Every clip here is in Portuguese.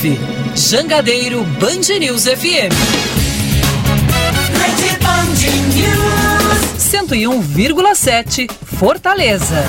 ouve Jangadeiro Band News FM. Rede Band News 101,7 Fortaleza.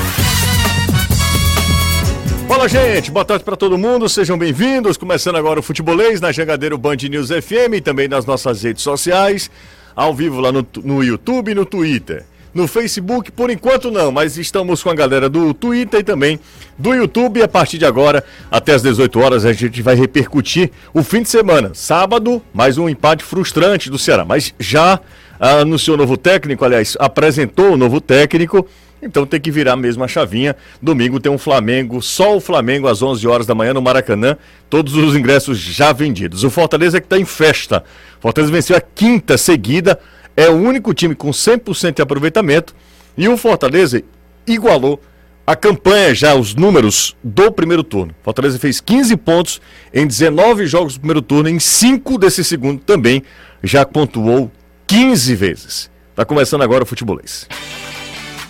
Fala, gente. Boa tarde para todo mundo. Sejam bem-vindos. Começando agora o Futebolês na Jangadeiro Band News FM e também nas nossas redes sociais, ao vivo lá no, no YouTube e no Twitter. No Facebook, por enquanto não, mas estamos com a galera do Twitter e também do YouTube. A partir de agora, até as 18 horas, a gente vai repercutir o fim de semana. Sábado, mais um empate frustrante do Ceará, mas já anunciou novo técnico, aliás, apresentou o novo técnico. Então tem que virar mesmo a chavinha. Domingo tem um Flamengo, só o Flamengo às 11 horas da manhã no Maracanã. Todos os ingressos já vendidos. O Fortaleza que está em festa. Fortaleza venceu a quinta seguida é o único time com 100% de aproveitamento e o Fortaleza igualou a campanha já, os números do primeiro turno. Fortaleza fez 15 pontos em 19 jogos do primeiro turno, em 5 desse segundo também já pontuou 15 vezes. Tá começando agora o futebolês.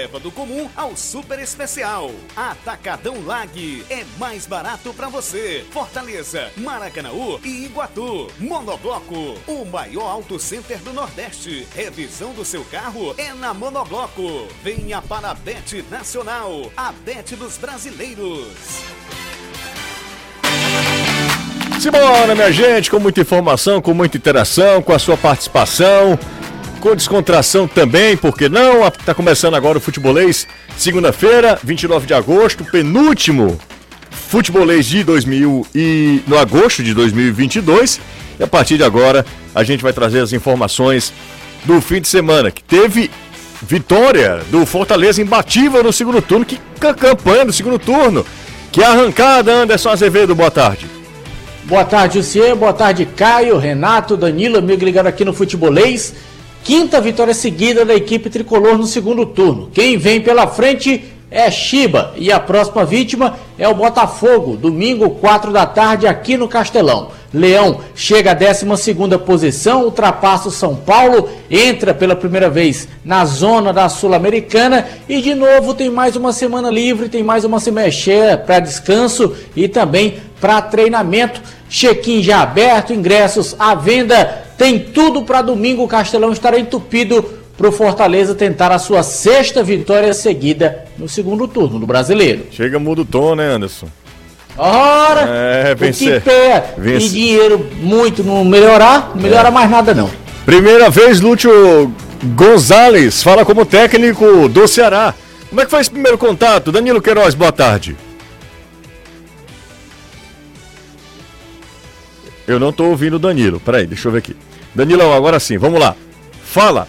leva do comum ao super especial. Atacadão Lag é mais barato para você. Fortaleza, Maracanaú e Iguatu. Monobloco, o maior auto center do Nordeste. Revisão do seu carro é na Monobloco. Venha para a Bet Nacional, a Bet dos brasileiros. Simbora, minha gente, com muita informação, com muita interação, com a sua participação com descontração também, porque não? Está começando agora o Futebolês, segunda-feira, 29 de agosto, penúltimo Futebolês de 2000 e no agosto de 2022. E a partir de agora a gente vai trazer as informações do fim de semana, que teve vitória do Fortaleza imbatível no segundo turno. Que campanha do segundo turno! Que arrancada, Anderson Azevedo, boa tarde. Boa tarde, Luciano. Boa tarde, Caio, Renato, Danilo, amigo ligado aqui no Futebolês. Quinta vitória seguida da equipe tricolor no segundo turno. Quem vem pela frente é Chiba e a próxima vítima é o Botafogo, domingo, 4 da tarde, aqui no Castelão. Leão chega à 12 posição, ultrapassa o São Paulo, entra pela primeira vez na zona da Sul-Americana e de novo tem mais uma semana livre, tem mais uma semana cheia para descanso e também para treinamento. Check-in já aberto, ingressos à venda tem tudo para domingo o Castelão estar entupido para o Fortaleza tentar a sua sexta vitória seguida no segundo turno do Brasileiro. Chega muda o tom, né, Anderson? Ora, é, vencer, o que pé e dinheiro muito não melhorar, não melhora é. mais nada não. Primeira vez, Lúcio Gonzalez fala como técnico do Ceará. Como é que foi esse primeiro contato? Danilo Queiroz, boa tarde. Eu não estou ouvindo o Danilo. Peraí, deixa eu ver aqui. Danilão, agora sim, vamos lá. Fala.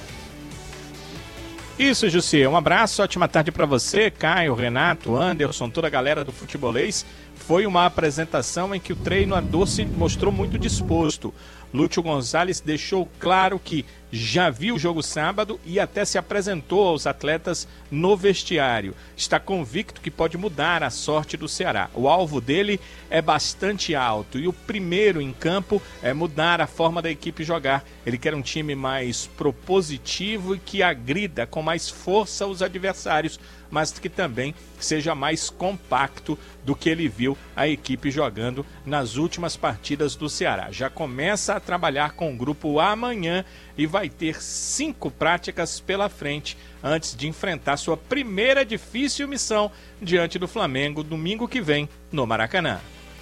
Isso, Jussi. Um abraço, ótima tarde para você, Caio, Renato, Anderson, toda a galera do futebolês. Foi uma apresentação em que o treinador se mostrou muito disposto. Lúcio Gonzalez deixou claro que já viu o jogo sábado e até se apresentou aos atletas no vestiário. Está convicto que pode mudar a sorte do Ceará. O alvo dele é bastante alto e o primeiro em campo é mudar a forma da equipe jogar. Ele quer um time mais propositivo e que agrida com mais força os adversários mas que também seja mais compacto do que ele viu a equipe jogando nas últimas partidas do Ceará. Já começa a trabalhar com o grupo amanhã e vai ter cinco práticas pela frente antes de enfrentar sua primeira difícil missão diante do Flamengo domingo que vem no Maracanã.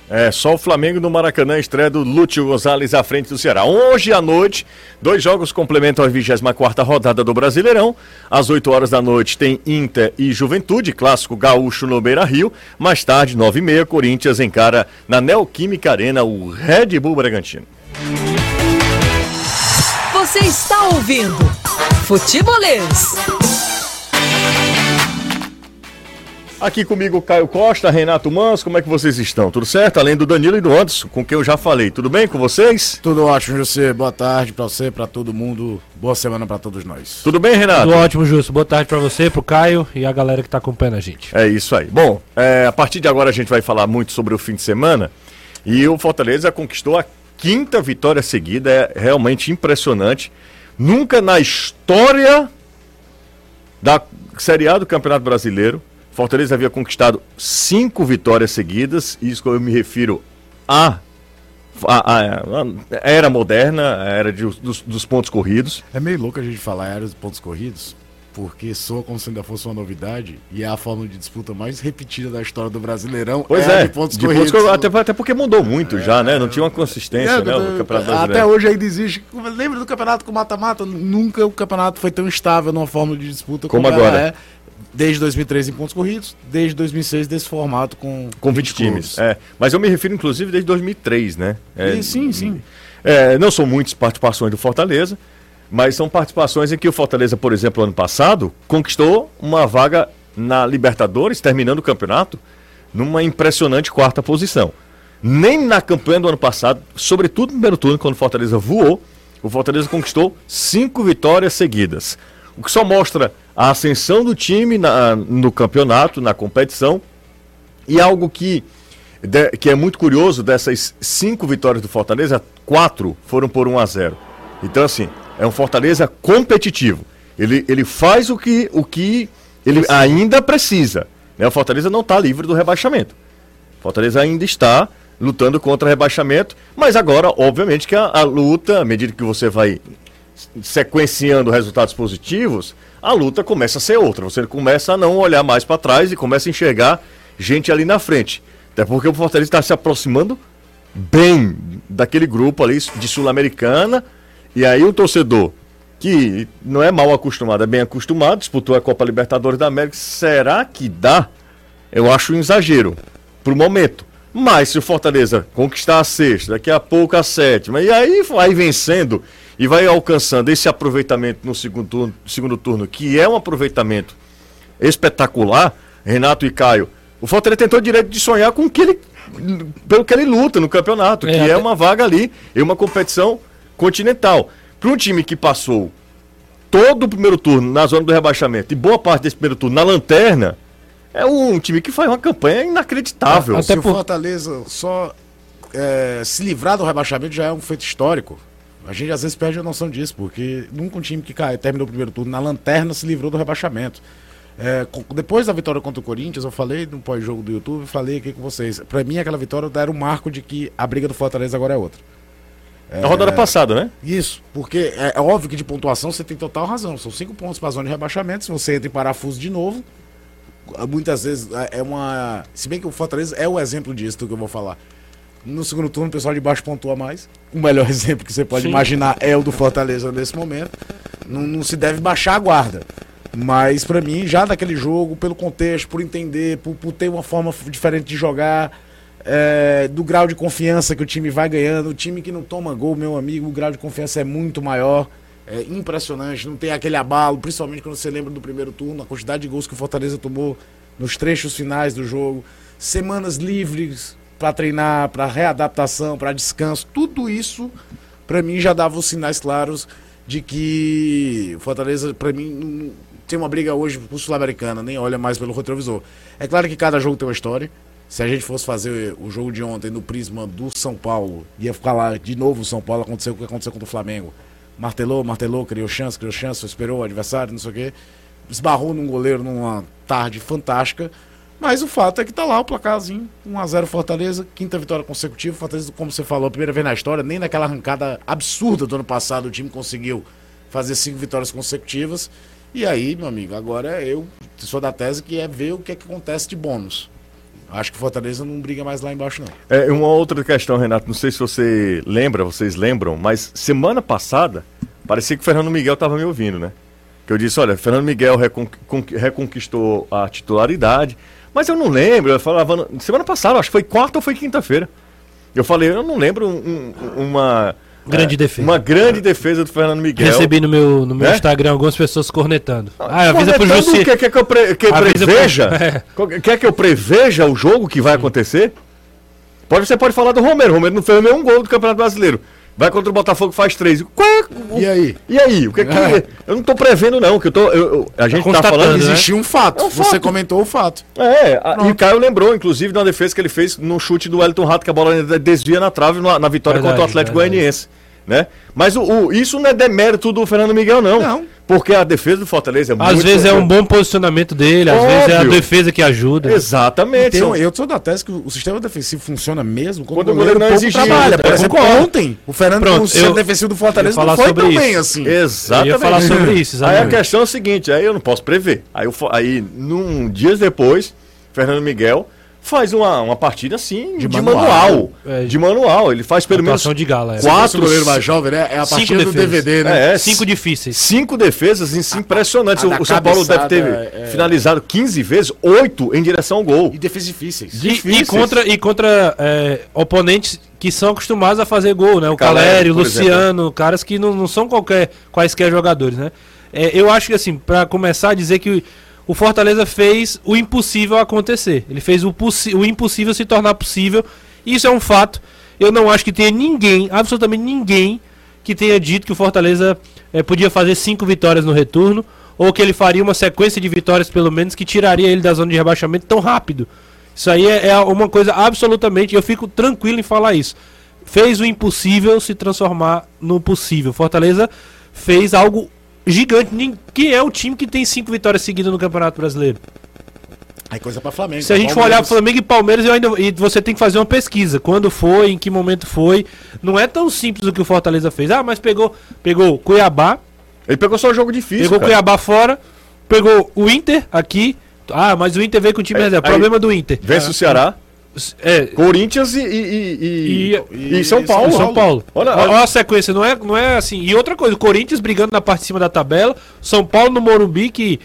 É, só o Flamengo no Maracanã, estreia do Lúcio Gonzalez à frente do Ceará. Hoje à noite, dois jogos complementam a 24 rodada do Brasileirão. Às 8 horas da noite tem Inter e Juventude, clássico gaúcho no Beira Rio. Mais tarde, 9h30, Corinthians encara na Neoquímica Arena o Red Bull Bragantino. Você está ouvindo Futebolês. Aqui comigo Caio Costa, Renato Mans, como é que vocês estão? Tudo certo? Além do Danilo e do Anderson, com quem eu já falei. Tudo bem com vocês? Tudo ótimo, José. Boa tarde pra você, pra todo mundo. Boa semana pra todos nós. Tudo bem, Renato? Tudo ótimo, Justo. Boa tarde pra você, pro Caio e a galera que tá acompanhando a gente. É isso aí. Bom, é, a partir de agora a gente vai falar muito sobre o fim de semana. E o Fortaleza conquistou a quinta vitória seguida. É realmente impressionante. Nunca na história da Série A do Campeonato Brasileiro Fortaleza havia conquistado cinco vitórias seguidas, isso eu me refiro a a, a, a, era moderna, a era de, dos, dos, pontos corridos. É meio louco a gente falar era dos pontos corridos, porque soa como se ainda fosse uma novidade e é a forma de disputa mais repetida da história do Brasileirão. Pois é, de pontos de corridos. Pontos, até, até, porque mudou muito é, já, né? Não tinha uma consistência, é, né? O campeonato. Até hoje ainda existe. Lembra do campeonato com mata-mata? Nunca o campeonato foi tão estável numa forma de disputa como, como agora. É desde 2003 em pontos corridos, desde 2006 desse formato com com 20, 20 times. É, mas eu me refiro inclusive desde 2003, né? É, e, sim, sim. É, não são muitas participações do Fortaleza, mas são participações em que o Fortaleza, por exemplo, ano passado, conquistou uma vaga na Libertadores, terminando o campeonato, numa impressionante quarta posição. Nem na campanha do ano passado, sobretudo no primeiro turno, quando o Fortaleza voou, o Fortaleza conquistou cinco vitórias seguidas. O que só mostra a ascensão do time na, no campeonato, na competição, e algo que, de, que é muito curioso, dessas cinco vitórias do Fortaleza, quatro foram por 1 a 0 Então, assim, é um Fortaleza competitivo. Ele, ele faz o que, o que ele ainda precisa. Né? O Fortaleza não está livre do rebaixamento. O Fortaleza ainda está lutando contra o rebaixamento, mas agora, obviamente, que a, a luta, à medida que você vai sequenciando resultados positivos, a luta começa a ser outra. Você começa a não olhar mais para trás e começa a enxergar gente ali na frente. Até porque o Fortaleza está se aproximando bem daquele grupo ali de Sul-Americana. E aí o torcedor, que não é mal acostumado, é bem acostumado, disputou a Copa Libertadores da América. Será que dá? Eu acho um exagero pro momento. Mas se o Fortaleza conquistar a sexta, daqui a pouco a sétima, e aí vai vencendo e vai alcançando esse aproveitamento no segundo turno, segundo turno, que é um aproveitamento espetacular, Renato e Caio, o Fortaleza tentou direito de sonhar com o que ele, pelo que ele luta no campeonato, é, que até... é uma vaga ali em uma competição continental. Para um time que passou todo o primeiro turno na zona do rebaixamento e boa parte desse primeiro turno na lanterna, é um time que faz uma campanha inacreditável. Até Se por... o Fortaleza só é, se livrar do rebaixamento já é um feito histórico. A gente às vezes perde a noção disso, porque nunca um time que cai, terminou o primeiro turno na lanterna se livrou do rebaixamento. É, depois da vitória contra o Corinthians, eu falei no pós-jogo do YouTube, falei aqui com vocês. Para mim, aquela vitória era um marco de que a briga do Fortaleza agora é outra. É, a rodada passada, né? Isso, porque é, é, óbvio que de pontuação você tem total razão. São cinco pontos para a zona de rebaixamento. Se você entra em parafuso de novo, muitas vezes é, é uma. Se bem que o Fortaleza é o exemplo disso do que eu vou falar. No segundo turno, o pessoal de baixo pontua mais. O melhor exemplo que você pode Sim. imaginar é o do Fortaleza nesse momento. Não, não se deve baixar a guarda. Mas para mim, já daquele jogo, pelo contexto, por entender, por, por ter uma forma diferente de jogar, é, do grau de confiança que o time vai ganhando, o time que não toma gol, meu amigo, o grau de confiança é muito maior. É impressionante, não tem aquele abalo, principalmente quando você lembra do primeiro turno, a quantidade de gols que o Fortaleza tomou nos trechos finais do jogo. Semanas livres, para treinar, para readaptação, para descanso, tudo isso para mim já dava os sinais claros de que o Fortaleza para mim tem uma briga hoje pro Sul-Americana, nem olha mais pelo retrovisor. É claro que cada jogo tem uma história. Se a gente fosse fazer o jogo de ontem no prisma do São Paulo, ia ficar lá de novo o São Paulo, aconteceu o que aconteceu contra o Flamengo. Martelou, martelou, criou chance, criou chance, esperou o adversário, não sei o quê. Esbarrou num goleiro numa tarde fantástica mas o fato é que tá lá o placarzinho, 1x0 Fortaleza, quinta vitória consecutiva. Fortaleza, como você falou, a primeira vez na história, nem naquela arrancada absurda do ano passado o time conseguiu fazer cinco vitórias consecutivas. E aí, meu amigo, agora eu sou da tese que é ver o que, é que acontece de bônus. Acho que Fortaleza não briga mais lá embaixo, não. É, uma outra questão, Renato, não sei se você lembra, vocês lembram, mas semana passada, parecia que o Fernando Miguel estava me ouvindo, né? Que eu disse, olha, Fernando Miguel reconquistou a titularidade, mas eu não lembro, eu falava. Semana passada, acho que foi quarta ou foi quinta-feira. Eu falei, eu não lembro um, uma. Grande defesa. Uma grande defesa do Fernando Miguel. Recebi no meu, no meu É? Instagram algumas pessoas cornetando. Ah, avisa pro Jussi. Quer, quer que eu, pre- que Avisa pro- preveja? É. Quer que eu preveja o jogo que vai acontecer? Pode, você pode falar do Romero. O Romero não fez nenhum gol do Campeonato Brasileiro. Vai contra o Botafogo, faz três. É E aí? E aí? O que é que. Eu não tô prevendo, não. Que eu tô, eu- eu- a gente tá constatando, falando. né? Existia um fato. É um Você fato. comentou o fato. É, a- e o Caio lembrou, inclusive, de uma defesa que ele fez no chute do Wellington Rato, que a bola desvia na trave na, na vitória Verdade, contra o Atlético verdade. Goianiense. Né? Mas o, o- isso não é demérito do Fernando Miguel, não. Não. Porque a defesa do Fortaleza é muito. Às vezes é um bom posicionamento dele, às vezes é a Óbvio. defesa que ajuda. Exatamente. Tem, são- eu sou da tese que o sistema defensivo funciona mesmo quando, Quando o goleiro, goleiro não exige trabalha. ajuda. Por Eu exemplo, concordo. ontem, o Fernando, Pronto, o sistema eu- defensivo do eu Fortaleza não foi sobre tão isso. bem assim. Eu Exatamente. ia falar sobre isso, Aí a exatamente. questão é a seguinte, aí eu não posso prever. Aí, eu, aí num, dias depois, Fernando Miguel faz uma, uma partida assim de, De manual. manual. É, de manual. Ele faz pelo menos de gala, é. quatro, goleiro mais jovem, né? É a Cinco partida do defesas. DVD, né? É, Cinco difíceis. Cinco defesas assim, impressionantes. a O, da o São Paulo deve ter cabeçada, é- finalizado 15 vezes, oito em direção ao gol. E defesas difíceis. E, Difíceis. e contra, e contra é, oponentes que são acostumados a fazer gol, né? O Calério, Luciano, caras que não, não são qualquer, quaisquer jogadores, né? É, eu acho que assim, pra começar a dizer que o Fortaleza fez o impossível acontecer. Ele fez o, o impossível se tornar possível. Isso é um fato. Eu não acho que tenha ninguém, absolutamente ninguém, que tenha dito que o Fortaleza eh, podia fazer cinco vitórias no retorno, ou que ele faria uma sequência de vitórias, pelo menos, que tiraria ele da zona de rebaixamento tão rápido. Isso aí é, é uma coisa absolutamente. Eu fico tranquilo em falar isso. Fez o impossível se transformar no possível. Fortaleza fez algo gigante. Quem é o time que tem cinco vitórias seguidas no Campeonato Brasileiro? Aí coisa pra Flamengo. Se a gente for olhar Flamengo e Palmeiras, eu ainda, e você tem que fazer uma pesquisa. Quando foi, em que momento foi. Não é tão simples o que o Fortaleza fez. Ah, mas pegou, pegou Cuiabá, Ele pegou só um jogo difícil. pegou cara. Cuiabá fora, pegou o Inter aqui. Ah, mas o Inter veio com o time Aí- reserva. aí- Problema do Inter. Vence o Ceará, É, Corinthians e, e, e, E- São Paulo. São Paulo. Olha, Olha, olha, a sequência, não é, não é assim. E outra coisa, o Corinthians brigando na parte de cima da tabela, São Paulo no Morumbi, que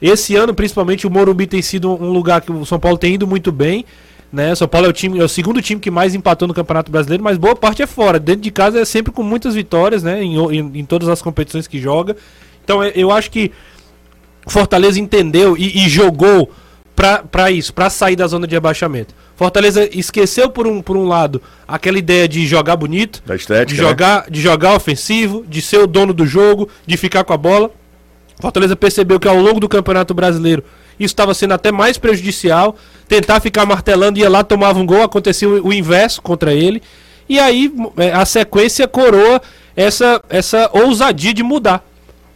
esse ano, principalmente, o Morumbi tem sido um lugar que o São Paulo tem ido muito bem. Né? São Paulo é o, time, é o segundo time que mais empatou no Campeonato Brasileiro, mas boa parte é fora. Dentro de casa é sempre com muitas vitórias, né? Em, em, em todas as competições que joga. Então é- eu acho que Fortaleza entendeu e, e jogou pra, pra isso, pra sair da zona de rebaixamento. Fortaleza esqueceu por um, por um lado aquela ideia de jogar bonito, estética, de né? jogar, de jogar ofensivo, de ser o dono do jogo, de ficar com a bola. Fortaleza percebeu que ao longo do Campeonato Brasileiro isso estava sendo até mais prejudicial. Tentar ficar martelando, ia lá, tomava um gol, acontecia o, o inverso contra ele. E aí é, a sequência coroa essa, essa ousadia de mudar.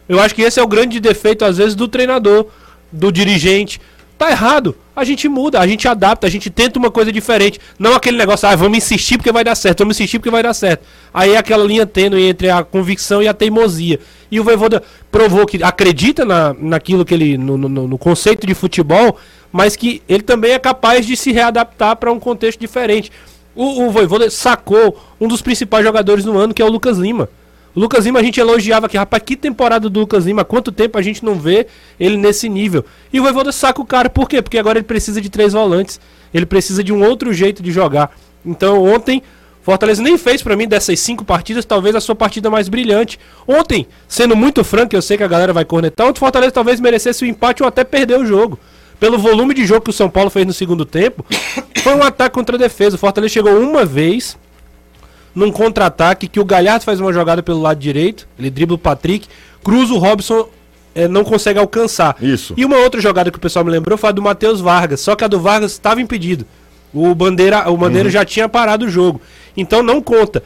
Eu acho que esse é o grande defeito, às vezes, do treinador, do dirigente. Tá errado. A gente muda, a gente adapta, a gente tenta uma coisa diferente. Não aquele negócio, ah, vamos insistir porque vai dar certo, vamos insistir porque vai dar certo. Aí é aquela linha tênue entre a convicção e a teimosia. E o Voivoda provou que acredita na, naquilo que ele. No, no- no conceito de futebol, mas que ele também é capaz de se readaptar para um contexto diferente. O, o Voivoda sacou um dos principais jogadores no ano, que é o Lucas Lima. Lucas Lima a gente elogiava aqui, rapaz, que temporada do Lucas Lima, quanto tempo a gente não vê ele nesse nível. E o Voivoda saca o cara, por quê? Porque agora ele precisa de três volantes, ele precisa de um outro jeito de jogar. Então ontem, Fortaleza nem fez pra mim dessas cinco partidas, talvez a sua partida mais brilhante. Ontem, sendo muito franco, eu sei que a galera vai cornetar, ontem Fortaleza talvez merecesse o empate ou até perder o jogo. Pelo volume de jogo que o São Paulo fez no segundo tempo, foi um ataque contra a defesa. O Fortaleza chegou uma vez, num contra-ataque que o Galhardo faz uma jogada pelo lado direito, ele dribla o Patrick, cruza o Robson, eh, não consegue alcançar. Isso. E uma outra jogada que o pessoal me lembrou foi a do Matheus Vargas, só que a do Vargas estava impedido. O Bandeira, o Bandeira já tinha parado o jogo. Então não conta.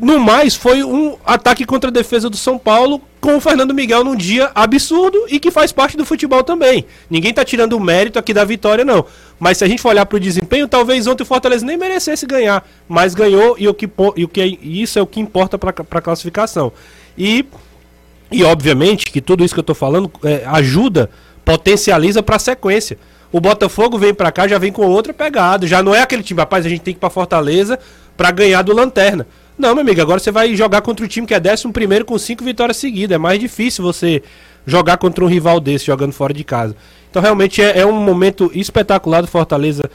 No mais, foi um ataque contra a defesa do São Paulo com o Fernando Miguel num dia absurdo e que faz parte do futebol também. Ninguém tá tirando o mérito aqui da vitória, não. Mas se a gente for olhar pro desempenho, talvez ontem o Fortaleza nem merecesse ganhar. Mas ganhou e o que, e o que é- isso é o que importa para a classificação. E, e obviamente que tudo isso que eu tô falando é, ajuda, potencializa para a sequência. O Botafogo vem para cá, já vem com outra pegada. Já não é aquele time, rapaz, a gente tem que ir pra Fortaleza para ganhar do Lanterna. Não, meu amigo, agora você vai jogar contra o time que é 11 primeiro com cinco vitórias seguidas. É mais difícil você jogar contra um rival desse jogando fora de casa. Então realmente é, é um momento espetacular do Fortaleza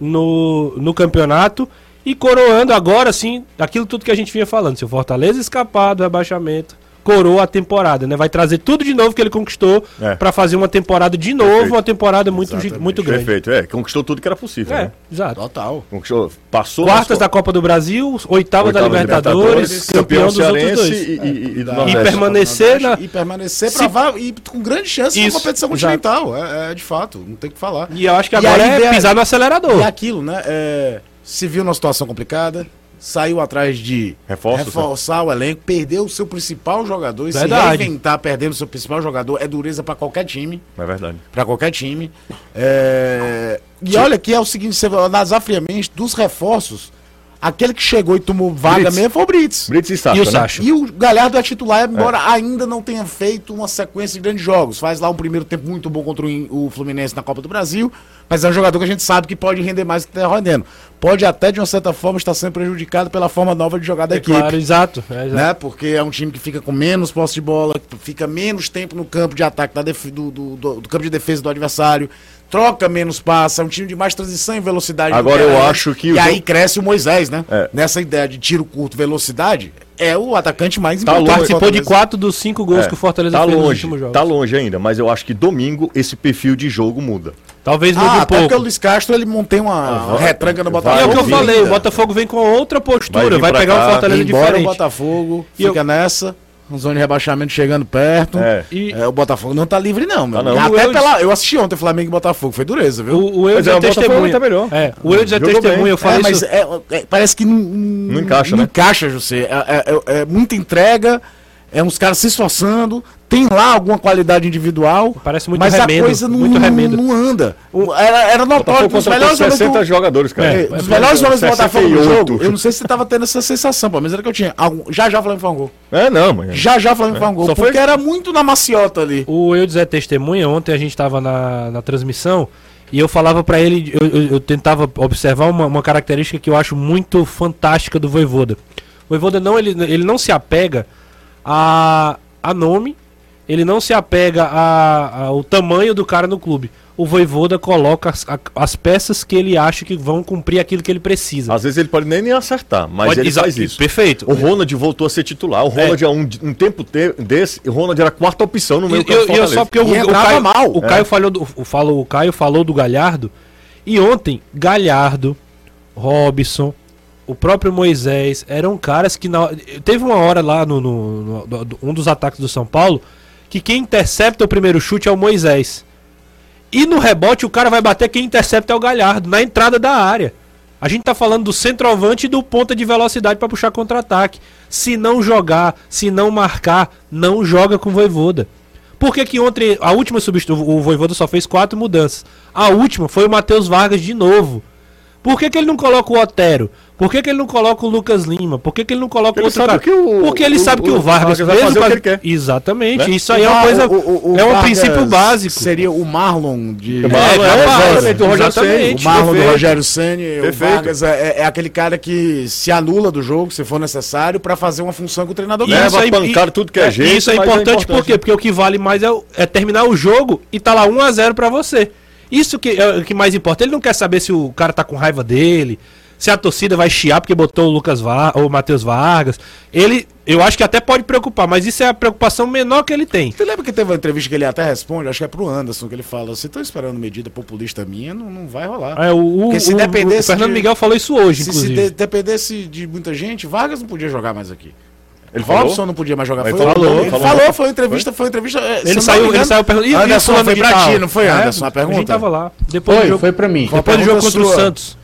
no, no campeonato. E coroando agora, sim, aquilo tudo que a gente vinha falando. Se o Fortaleza escapar do rebaixamento, coroa a temporada, né? Vai trazer tudo de novo que ele conquistou É. pra fazer uma temporada de novo, Perfeito. uma temporada muito, Exatamente. muito grande. Perfeito, é, conquistou tudo que era possível, É, né? exato. Total. Conquistou, passou Quartas da Copa do Brasil, oitava, da oitavas Libertadores, campeão dos outros dois. E, e, e do Da- Nordeste. E permanecer na- E permanecer Se- pra va- e com grande chance Isso, na competição continental. É, é, de fato, não tem o que falar. E eu acho que agora aí é a- pisar no acelerador. E aquilo, né? é, se viu numa situação complicada, saiu atrás de Reforços, reforçar o elenco, perdeu o seu principal jogador e Verdade. se reinventar perdendo o seu principal jogador é dureza pra qualquer time. É verdade. Pra qualquer time. É, E olha que é o seguinte, você vai analisar friamente, dos reforços, aquele que chegou e tomou vaga Brits. mesmo foi o Brits. Brits e Sacha, E o né? E o Galhardo é titular, embora ainda não tenha feito uma sequência de grandes jogos. Faz lá um primeiro tempo muito bom contra o In- o Fluminense na Copa do Brasil, mas é um jogador que a gente sabe que pode render mais do que está rendendo. Pode até, de uma certa forma, estar sendo prejudicado pela forma nova de jogar da É equipe. claro, exato. é, exato. Né? Porque é um time que fica com menos posse de bola, que fica menos tempo no campo de ataque da def- do, do- do- do campo de defesa do adversário, troca menos passe, é um time de mais transição e velocidade. Agora eu era acho que E o aí cresce o Moisés, né? É. Nessa ideia de tiro curto, velocidade, é o atacante mais Tá importante. Participou de quatro dos cinco gols É, que o Fortaleza tá fez nos longe, últimos jogos. tá longe ainda, mas eu acho que domingo esse perfil de jogo muda. Talvez mude Ah, um até porque o pouco. Luiz Castro ele mantém uma vai- retranca no E Botafogo. é o que eu falei, o. Botafogo vem com outra postura, Vai vai, pegar cá, um Fortaleza diferente. o Botafogo E eu- fica nessa, zona de rebaixamento chegando perto. É. E É, o Botafogo não tá livre, não, meu. Tá não. Até eu- pela. Eu assisti ontem Flamengo e Botafogo, foi dureza, viu? o, o eu Mas é, é testemunha. tá melhor. É, o eu é testemunha, bem. eu falei é, mas isso. é- é- parece que não, não encaixa, não né? encaixa, José. É, é- é- é muita entrega, é uns caras se esforçando, tem lá alguma qualidade individual. Parece muito mas remendo, a coisa não, muito remendo. não anda. O- Era, era notório que os melhores homens 60 do- jogadores, cara. é, É, os melhores homens do Botafogo no 68. jogo, eu não sei se você tava tendo essa sensação, pô, mas era que eu tinha. Algum- já já o Flamengo um. É, não, mas... Já já o Flamengo um gol. Só foi- Porque era muito na maciota ali. O eu dizer testemunha, ontem a gente tava na, na transmissão e eu falava pra ele, eu, eu- eu tentava observar uma, uma característica que eu acho muito fantástica do Voivoda. O Voivoda não, ele, ele não se apega a, a nome, ele não se apega a- ao tamanho do cara no clube. O Voivoda coloca as, a- as peças que ele acha que vão cumprir aquilo que ele precisa. Às vezes ele pode nem, nem acertar, mas Pode- ele faz isso. Perfeito. O Ronald voltou a ser titular. O Ronald, é. um, um tempo te- desse, o Ronald era a quarta opção no meio campo e eu só porque o, E o entrava Caio, mal. o É. Caio falou do, o, falou, o Caio falou do Galhardo e ontem Galhardo, Robson, o próprio Moisés eram caras que na, teve uma hora lá no, no- no- um dos ataques do São Paulo que quem intercepta o primeiro chute é o Moisés. E no rebote o cara vai bater quem intercepta é o Galhardo na entrada da área. A gente tá falando do centroavante e do ponta de velocidade para puxar contra-ataque. Se não jogar, se não marcar, não joga com o Voivoda. Por que, que ontem, a última substituição, o Voivoda só fez quatro mudanças. A última foi o Matheus Vargas de novo. Por que, que ele não coloca o Otero? Por que, que ele não coloca o Lucas Lima? Por que, que ele não coloca Ele outro sabe cara? que o- Porque ele o- sabe que o o Vargas, Vargas vai mesmo fazer o que ele quer. Exatamente. Né? Isso aí é uma coisa. o- o- o é um Vargas princípio básico. Seria o Marlon de. O Marlon, É, é, exatamente, o Rogério exatamente. O Marlon do. Rogério Senni, o. Vargas é, é aquele cara que se anula do jogo, se for necessário, pra fazer uma função que o treinador Leva quer. a pancada, tudo que é jeito, Isso é mas é importante, por quê? Porque o que vale mais é, o- é terminar o jogo e tá lá 1 a 0 pra você. Isso que é o que mais importa. Ele não quer saber se o cara tá com raiva dele, se a torcida vai chiar porque botou o Lucas Va ou o Matheus Vargas. Ele, eu acho que até pode preocupar, mas isso é a preocupação menor que ele tem. Você lembra que teve uma entrevista que ele até responde, acho que é pro Anderson, que ele fala, se estão esperando medida populista minha, não, não vai rolar. É, o, o, Porque se o- dependesse o Fernando de- Miguel falou isso hoje, Se, se inclusive. de- dependesse de muita gente, Vargas não podia jogar mais aqui. Ele falou? Robson não podia mais jogar. Ele Foi, falou, ele falou. falou, foi uma entrevista, foi uma entrevista. é, se Ele saiu, ele saiu perguntando. "E- e Anderson foi pra tal?" ti, não foi, É, Anderson, a A pergunta? gente tava lá. Depois do Foi, jogo, foi pra mim. Depois do jogo contra o sua. Santos.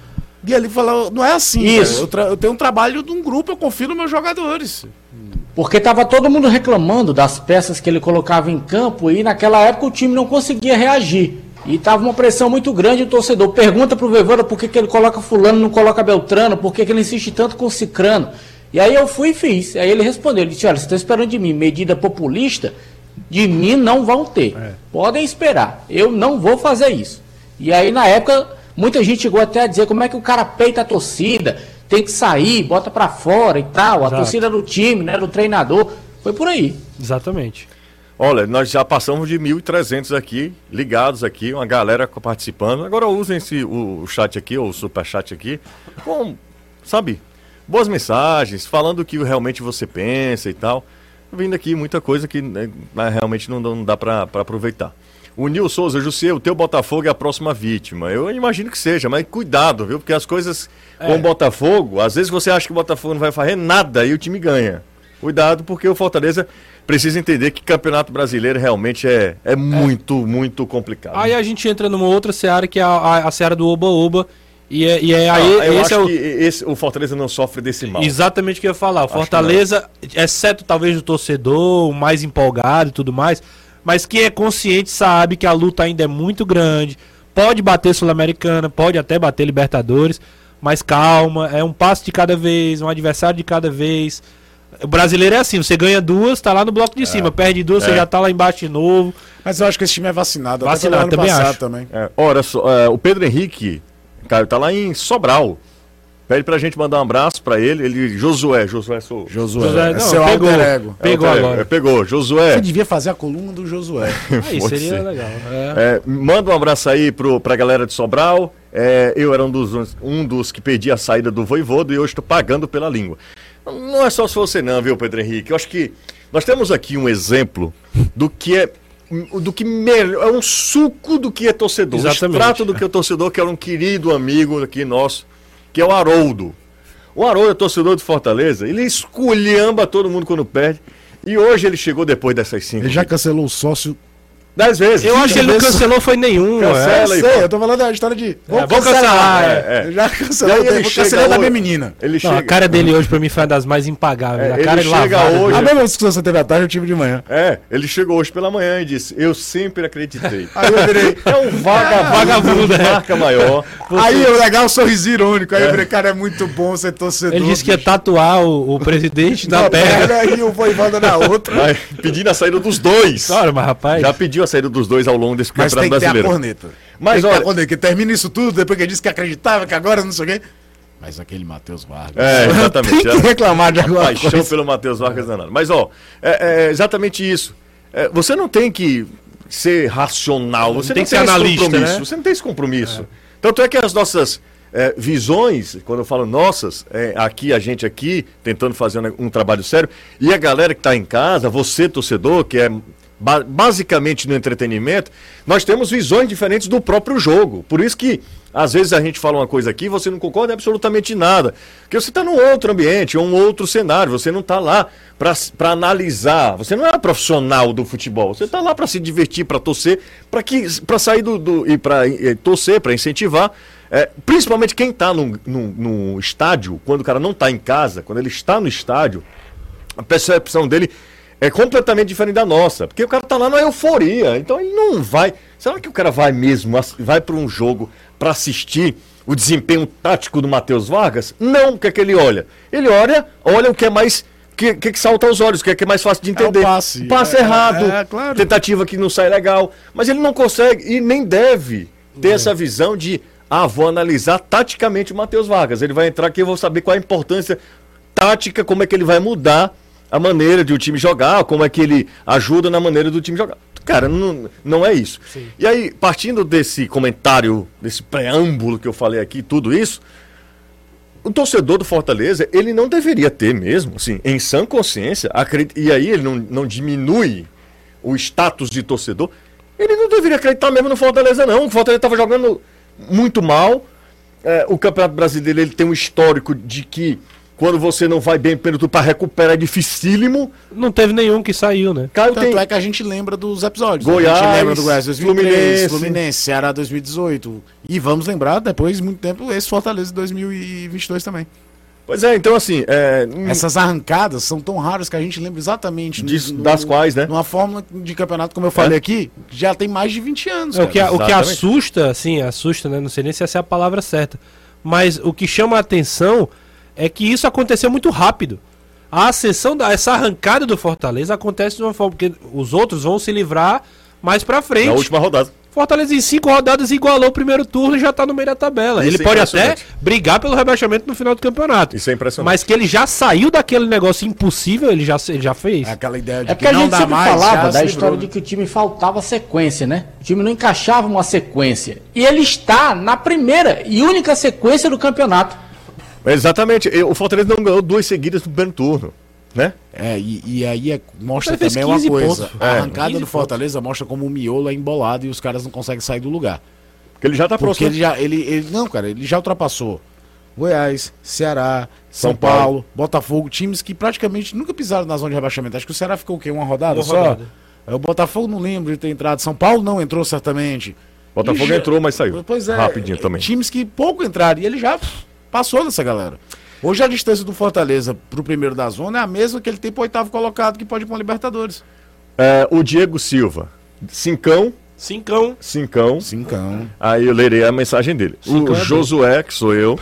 E ele falou, não é assim, Isso. Eu, eu tenho um trabalho de um grupo, eu confio nos meus jogadores. Porque tava todo mundo reclamando das peças que ele colocava em campo e naquela época o time não conseguia reagir. E tava uma pressão muito grande o torcedor. Pergunta pro Voivoda por que, que ele coloca fulano, não coloca Beltrano, por que, que ele insiste tanto com Cicrano. E aí eu fui e fiz. Aí ele respondeu, ele disse, olha, você está esperando de mim medida populista? De mim não vão ter. Podem esperar. Eu não vou fazer isso. E aí na época, muita gente chegou até a dizer como é que o cara peita a torcida, tem que sair, bota pra fora e tal. A Exato. torcida do time, né, do treinador. Foi por aí. Exatamente. Olha, nós já passamos de 1.300 aqui, ligados aqui, uma galera participando. Agora usem esse, o, o chat aqui, ou o superchat aqui, com sabe, boas mensagens, falando o que realmente você pensa e tal. Vindo aqui muita coisa que né, realmente não, não dá para aproveitar. O Nil Souza, José, o teu Botafogo é a próxima vítima. Eu imagino que seja, mas cuidado, viu? Porque as coisas com o Botafogo, às vezes você acha que o Botafogo não vai fazer nada e o time ganha. Cuidado, porque o Fortaleza precisa entender que campeonato brasileiro realmente é, é muito, muito complicado. Aí a gente entra numa outra seara que é a, a, a seara do Oba-Oba. E é, e é Ah, aí. eu esse acho é o, que esse, o Fortaleza não sofre desse mal. Exatamente o que eu ia falar. O Fortaleza, exceto talvez o torcedor, o mais empolgado e tudo mais, mas quem é consciente sabe que a luta ainda é muito grande. Pode bater Sul-Americana, pode até bater Libertadores, mas calma, é um passo de cada vez, um adversário de cada vez. O brasileiro é assim, você ganha duas, tá lá no bloco de cima, perde duas, você É. já tá lá embaixo de novo. Mas eu acho que esse time é vacinado. Vacinado, também acho. também. É, ora, só, é, o Pedro Henrique, Caio, tá lá em Sobral. Pede pra gente mandar um abraço pra ele. Ele, Josué, Josué sou. Josué, Josué, é não, seu pegou. alter ego. Pegou É, o- agora. é, pegou, Josué. Você devia fazer a coluna do Josué. Aí seria ser. legal. é. É, manda um abraço aí pro, pra galera de Sobral. É, eu era um dos, um dos que pedi a saída do Voivodo e hoje estou pagando pela língua. Não é só se você não, viu, Pedro Henrique? Eu acho que nós temos aqui um exemplo do que é do que melhor, é um suco do que é torcedor, o Exatamente. extrato do que é torcedor, que era um querido amigo aqui nosso, que é o Haroldo. O Haroldo é torcedor de Fortaleza, ele esculhamba todo mundo quando perde. E hoje ele chegou depois dessas cinco. Ele já cancelou o sócio. Dez vezes. Eu acho que ele não cancelou foi nenhum. Cancela. é. Ela aí, sei, pô. eu tô falando da história de. vou cancelar, é, é. Ele Já cancelou. ele vou cancelar da minha menina. Ele Não, chega, a cara dele hoje pra mim foi uma das mais impagáveis. É, a ele cara chega lavada hoje- A mesma discussão que você teve à tarde, eu tive de manhã. É, ele chegou hoje pela manhã e disse: Eu sempre acreditei. Aí eu virei. É um vagabundo, Vagabundo, é. marca maior. Aí o legal, é um sorriso irônico. Aí eu falei, cara, é muito bom ser torcedor. Ele disse que ia tatuar o, o presidente na perna. e o voivada na outra. Pedindo a saída dos dois. Claro, mas rapaz. Já pediu a saída dos dois ao longo desse Mas campeonato tem que ter a brasileiro. corneta. Mas tem que ter olha- a corneta, que termina isso tudo, depois que ele disse que acreditava, que agora não sei o quê. Mas aquele Matheus Vargas. É, exatamente. Tem que reclamar de alguma Paixão coisa. pelo Matheus Vargas danado. Mas, ó, é, é exatamente isso. É, você não tem que ser racional, você tem não que ser tem esse analista, compromisso. né? Você não tem esse compromisso. Tanto é que as nossas é, visões, quando eu falo nossas, é, aqui, a gente aqui, tentando fazer um, um trabalho sério, e a galera que está em casa, você, torcedor, que é basicamente no entretenimento, nós temos visões diferentes do próprio jogo. Por isso que, às vezes, a gente fala uma coisa aqui, você não concorda absolutamente nada. Porque você está num outro ambiente, um outro cenário, você não está lá para analisar, você não é profissional do futebol, você está lá para se divertir, para torcer, para sair do, do e para torcer, para incentivar. É, principalmente quem está no, no, no estádio, quando o cara não está em casa, quando ele está no estádio, a percepção dele é completamente diferente da nossa. Porque o cara tá lá na euforia. Então ele não vai. Será que o cara vai mesmo, vai para um jogo para assistir o desempenho tático do Matheus Vargas? Não, o que é que ele olha? Ele olha, olha o que é mais. O que, que, que salta aos olhos, o que é, que é mais fácil de entender. passe. Passe É, errado, é, claro. tentativa que não sai legal. Mas ele não consegue e nem deve ter É. essa visão de. Ah, vou analisar taticamente o Matheus Vargas. Ele vai entrar aqui e eu vou saber qual a importância tática, como é que ele vai mudar a maneira de o time jogar, como é que ele ajuda na maneira do time jogar. Cara, não, não é isso. E aí, partindo desse comentário, desse preâmbulo que eu falei aqui, tudo isso, o torcedor do Fortaleza, ele não deveria ter mesmo, assim, em sã consciência, acredit... e aí ele não, não diminui o status de torcedor, ele não deveria acreditar mesmo no Fortaleza, não. O Fortaleza estava jogando muito mal. É, o Campeonato Brasileiro ele tem um histórico de que quando você não vai bem pelo para recuperar é dificílimo. Não teve nenhum que saiu, né? Caio Tanto tem... é que a gente lembra dos episódios. Goiás, a gente lembra do Goiás 2003, Fluminense. Fluminense, Ceará 2018. E vamos lembrar, depois de muito tempo, esse Fortaleza de 2022 também. Pois é, então assim, é, Essas arrancadas são tão raras que a gente lembra exatamente no- Disso- no- das quais, né? Numa fórmula de campeonato, como eu falei aqui, já tem mais de 20 anos. É, o, que, o que assusta, assim, assusta, né? Não sei nem se essa é a palavra certa. Mas o que chama a atenção é que isso aconteceu muito rápido. A ascensão, da, essa arrancada do Fortaleza acontece de uma forma, porque os outros vão se livrar mais pra frente. na última rodada. Fortaleza em cinco rodadas igualou o primeiro turno e já tá no meio da tabela. Isso ele é pode até brigar pelo rebaixamento no final do campeonato. Isso é impressionante. Mas que ele já saiu daquele negócio impossível, ele já, ele já fez. É aquela ideia de É que porque a não gente dá sempre mais. falava da história de que o time faltava sequência, né? O time não encaixava uma sequência. E ele está na primeira e única sequência do campeonato. Exatamente. O Fortaleza não ganhou duas seguidas no primeiro turno. Né? É, e, e aí é- mostra fez também uma 15 coisa. pontos. A É. arrancada 15 do Fortaleza mostra como o miolo é embolado e os caras não conseguem sair do lugar. Porque ele já tá Porque próximo. ele já. Ele, ele- não, cara, ele já ultrapassou Goiás, Ceará, São, São Paulo, Paulo. Botafogo, times que praticamente nunca pisaram na zona de rebaixamento. Acho que o Ceará ficou o quê? Uma rodada Uma só? rodada. É, O Botafogo não lembro de ter entrado. São Paulo não entrou certamente. Botafogo já- entrou, mas saiu. Pois é. Rapidinho também. Times que pouco entraram. E ele já passou dessa galera. Hoje a distância do Fortaleza pro primeiro da zona é a mesma que ele tem pro oitavo colocado que pode ir pra Libertadores. É, o Diego Silva. Cincão, Cincão. cincão. Cincão. Aí eu lerei a mensagem dele. Cincão o é. Josué, que sou eu,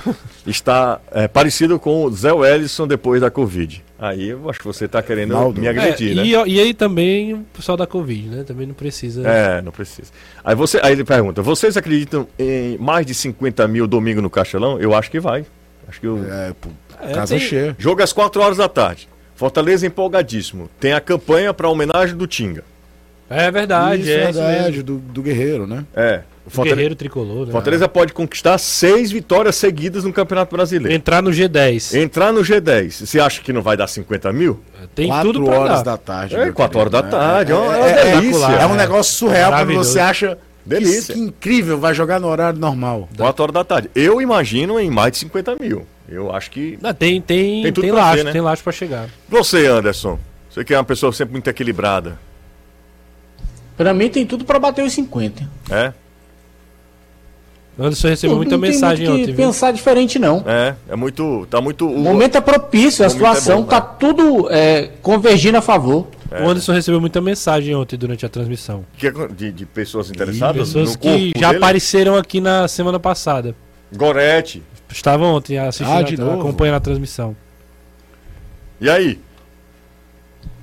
está é, parecido com o Zé Wellison depois da Covid. Aí eu acho que você está querendo Naldo. me É, agredir, né? e, e aí também o pessoal da Covid, né? Também não precisa. É, não precisa. Aí, você, aí ele pergunta: vocês acreditam em mais de 50 mil domingo no Castelão? Eu acho que vai. Acho que o É, pô, É, casa tem- cheia. jogo é às 4 horas da tarde. Fortaleza empolgadíssimo. Tem a campanha para homenagem do Tinga. É verdade, Isso, é verdade, do, do Guerreiro, né? É. O Fortaleza, Guerreiro tricolor, né? Fortaleza pode conquistar seis vitórias seguidas no Campeonato Brasileiro. Entrar no G10. Entrar no G10. Você acha que não vai dar 50 mil? Tem Quatro tudo pra horas dar. da tarde. É, 4 horas da né? tarde. É, é É, é. É um negócio surreal quando você acha que- Delícia. Que, incrível, vai jogar no horário normal. 4 horas da tarde. Eu imagino em mais de 50 mil. Eu acho que. Não, tem, tem, Tem tudo tem pra laço, ser, né? tem laço pra chegar. Você, Anderson. Você que é uma pessoa sempre muito equilibrada. Pra mim tem tudo pra bater os 50. É? Anderson recebeu Não- muita não tem mensagem muito que ontem, viu? pensar diferente, não. É. É muito. Tá muito. O momento é propício, a é situação bom, tá né? tudo é, convergindo a favor. É. O Anderson recebeu muita mensagem ontem durante a transmissão. que é de, de pessoas interessadas Pessoas no que corpo já dele? apareceram aqui na semana passada. Gorete. Estavam ontem assistindo, Ah, de a- novo? acompanhando a transmissão. E aí?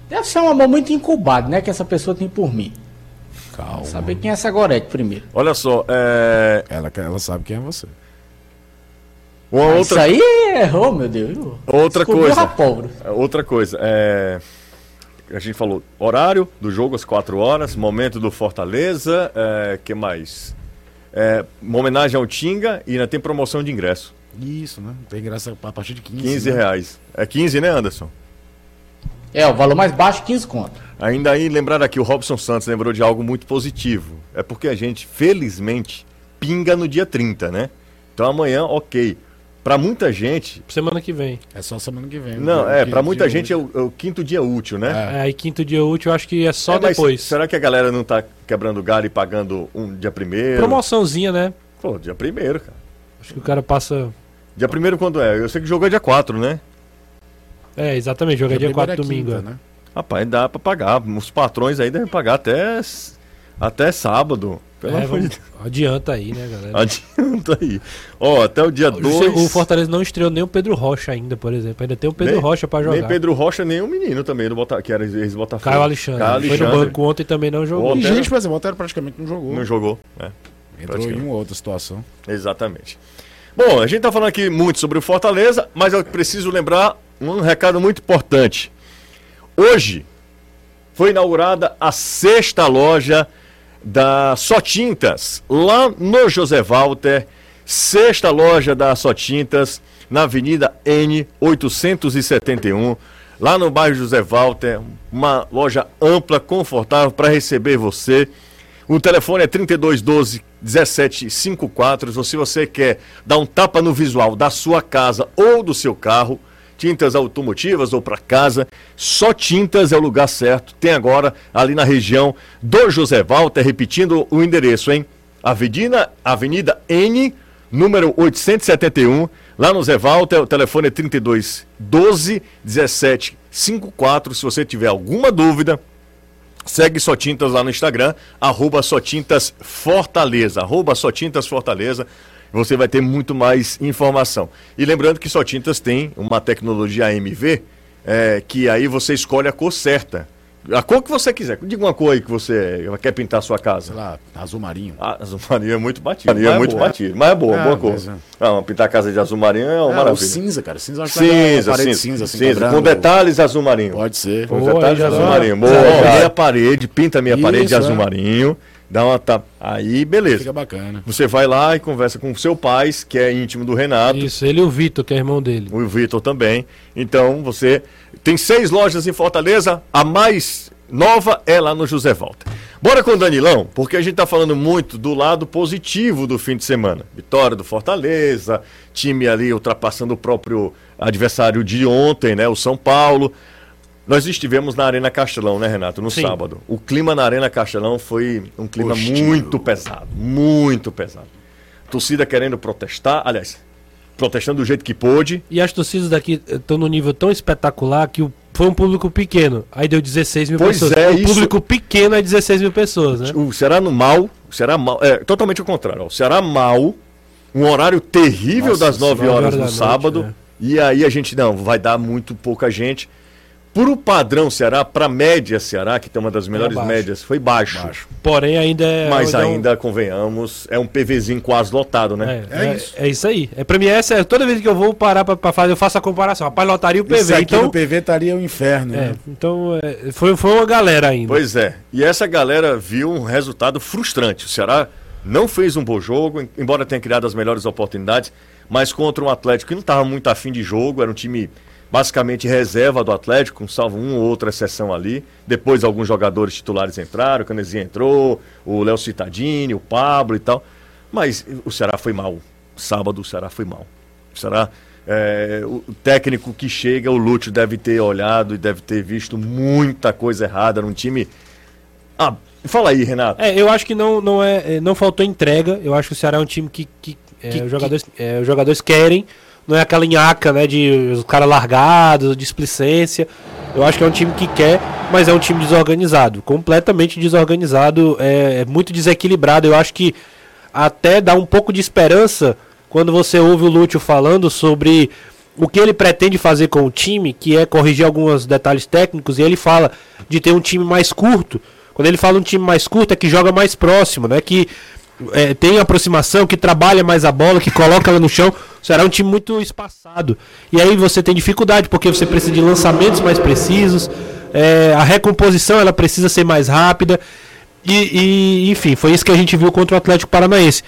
Deve ser um amor muito incubado, né? Que essa pessoa tem por mim. Calma. Saber quem é essa Gorete primeiro. Olha só. É... Ela, ela sabe quem é você. Uma Ah, Isso outra, aí errou, meu Deus. outra Descobriu coisa. pólvora. Outra coisa. É... A gente falou horário do jogo às 4 horas, momento do Fortaleza. É... que mais? É... Uma homenagem ao Tinga e ainda tem promoção de ingresso. Isso, né? Tem graça a partir de 15. 15 né? reais. É 15, né, Anderson? É, o valor mais baixo, 15 conto. Ainda aí, lembrar aqui, o Robson Santos lembrou de algo muito positivo. É porque a gente, felizmente, pinga no dia 30, né? Então amanhã, ok. Pra muita gente. Semana que vem. É só semana que vem. Não, é, pra muita gente é o, é o quinto dia útil, né? É. É, aí quinto dia útil, eu acho que é só É, mas depois. Será que a galera não tá quebrando galho e pagando um dia primeiro? Promoçãozinha, né? Pô, dia primeiro, cara. Acho que o cara passa. Dia primeiro quando é? Eu sei que o jogo é dia 4, né? É, exatamente, joga dia primeiro 4 é domingo. quinta, é. né? Rapaz, dá pra pagar. Os patrões aí devem pagar até, até sábado. Pelo É, de vamos- adianta aí, né, galera? Adianta aí. Ó, até o dia 2. O Fortaleza não estreou nem o Pedro Rocha ainda, por exemplo. Ainda tem o Pedro Nem- Rocha pra jogar. Nem Pedro Rocha, nem o menino também do Bota, que era ex-Botafogo. Caio Alexandre. Caio Foi no Alexandre. banco ontem também não jogou. Ô, E Otero- gente, por exemplo, o Otero praticamente não jogou. Não jogou. É, Entrou em uma outra situação. exatamente. Bom, a gente tá falando aqui muito sobre o Fortaleza, mas eu preciso lembrar um recado muito importante. Hoje foi inaugurada a sexta loja da Só Tintas, lá no José Walter. Sexta loja da Só Tintas, na Avenida N 871, lá no bairro José Walter. Uma loja ampla, confortável para receber você. O telefone é 3212 1754. Se você quer dar um tapa no visual da sua casa ou do seu carro, tintas automotivas ou para casa, só tintas é o lugar certo. Tem agora ali na região do José Walter, repetindo o endereço, hein? Avenida, Avenida N, número 871, lá no Zé Walter, o telefone é 32 12 17 54. Se você tiver alguma dúvida, Segue Só Tintas lá no Instagram, arroba Só Tintas Fortaleza, arroba Só Tintas Fortaleza. Você vai ter muito mais informação. E lembrando que Só Tintas tem uma tecnologia AMV, é, que aí você escolhe a cor certa. A cor que você quiser. Diga uma cor aí que você quer pintar a sua casa. Sei lá, azul marinho. Ah, azul marinho é muito batido. Marinho é Mas é muito boa. batido. Mas é boa, Ah, boa cor. mas é. Ah, pintar a casa de azul marinho é uma o maravilha. cinza, cara. Cinza dar Cinza, cinza, cinza, assim, cinza, quebrando. com detalhes azul marinho. Pode ser. Com Boa, detalhes azul marinho. Boa, minha parede, pinta a minha Isso, parede de azul é. Dá uma tapa. Aí, beleza. Fica bacana. Você vai lá e conversa com o seu pai, que é íntimo do Renato. Isso, ele e o Vitor, que é irmão dele. O Vitor também. Então, você tem seis lojas em Fortaleza. A mais nova é lá no José Walter. Bora com o Danilão, porque a gente tá falando muito do lado positivo do fim de semana. Vitória do Fortaleza, time ali ultrapassando o próprio adversário de ontem, né? O São Paulo. Nós estivemos na Arena Castelão, né, Renato? No Sim. sábado. O clima na Arena Castelão foi um clima Hostil. muito pesado. Muito pesado. Torcida querendo protestar, aliás, protestando do jeito que pôde. E as torcidas daqui estão num nível tão espetacular que o- foi um público pequeno. Aí deu 16 mil Pois pessoas. é, o isso- público pequeno é 16 mil pessoas, né? O Ceará no mal, o Ceará mal, é totalmente o contrário. O Ceará mal, um horário terrível Nossa, das 9 nove horas no noite, sábado. é. E aí a gente, não, vai dar muito pouca gente. Pro padrão Ceará, pra média Ceará, que tem uma das melhores baixo. médias, foi baixo. Porém, ainda é. Mas ainda é um- ainda, convenhamos, é um PVzinho quase lotado, né? É, é, isso. é isso aí. É, pra mim, essa é, toda vez que eu vou parar pra, pra fazer, eu faço a comparação. Rapaz, lotaria o PV. Isso aqui então, no PV estaria o inferno, é, né? então é, foi, foi uma galera ainda. Pois é. E essa galera viu um resultado frustrante. O Ceará não fez um bom jogo, em- embora tenha criado as melhores oportunidades, mas contra um Atlético que não estava muito afim de jogo, era um time basicamente reserva do Atlético, salvo uma ou outra exceção ali. Depois alguns jogadores titulares entraram, o Canezinho entrou, o Léo Citadini, o Pablo e tal. Mas o Ceará foi mal. Sábado o Ceará foi mal. O Ceará, é, o técnico que chega, o Lúcio deve ter olhado e deve ter visto muita coisa errada num time. Ah, fala aí, Renato. É, eu acho que não, não, é, é, não faltou entrega. Eu acho que o Ceará é um time que, que, é, Que- os, jogadores, é, os jogadores querem. Não é aquela nhaca, né? De os caras largados, displicência. Eu acho que é um time que quer, mas é um time desorganizado. Completamente desorganizado, é, é muito desequilibrado. Eu acho que até dá um pouco de esperança quando você ouve o Lúcio falando sobre o que ele pretende fazer com o time, que é corrigir alguns detalhes técnicos, e ele fala de ter um time mais curto. Quando ele fala um time mais curto, é que joga mais próximo, né? Que é, tem aproximação, que trabalha mais a bola, que coloca ela no chão. Será um time muito espaçado. E aí você tem dificuldade, porque você precisa de lançamentos mais precisos, é, a recomposição ela precisa ser mais rápida. E, e, enfim, foi isso que a gente viu contra o Atlético Paranaense.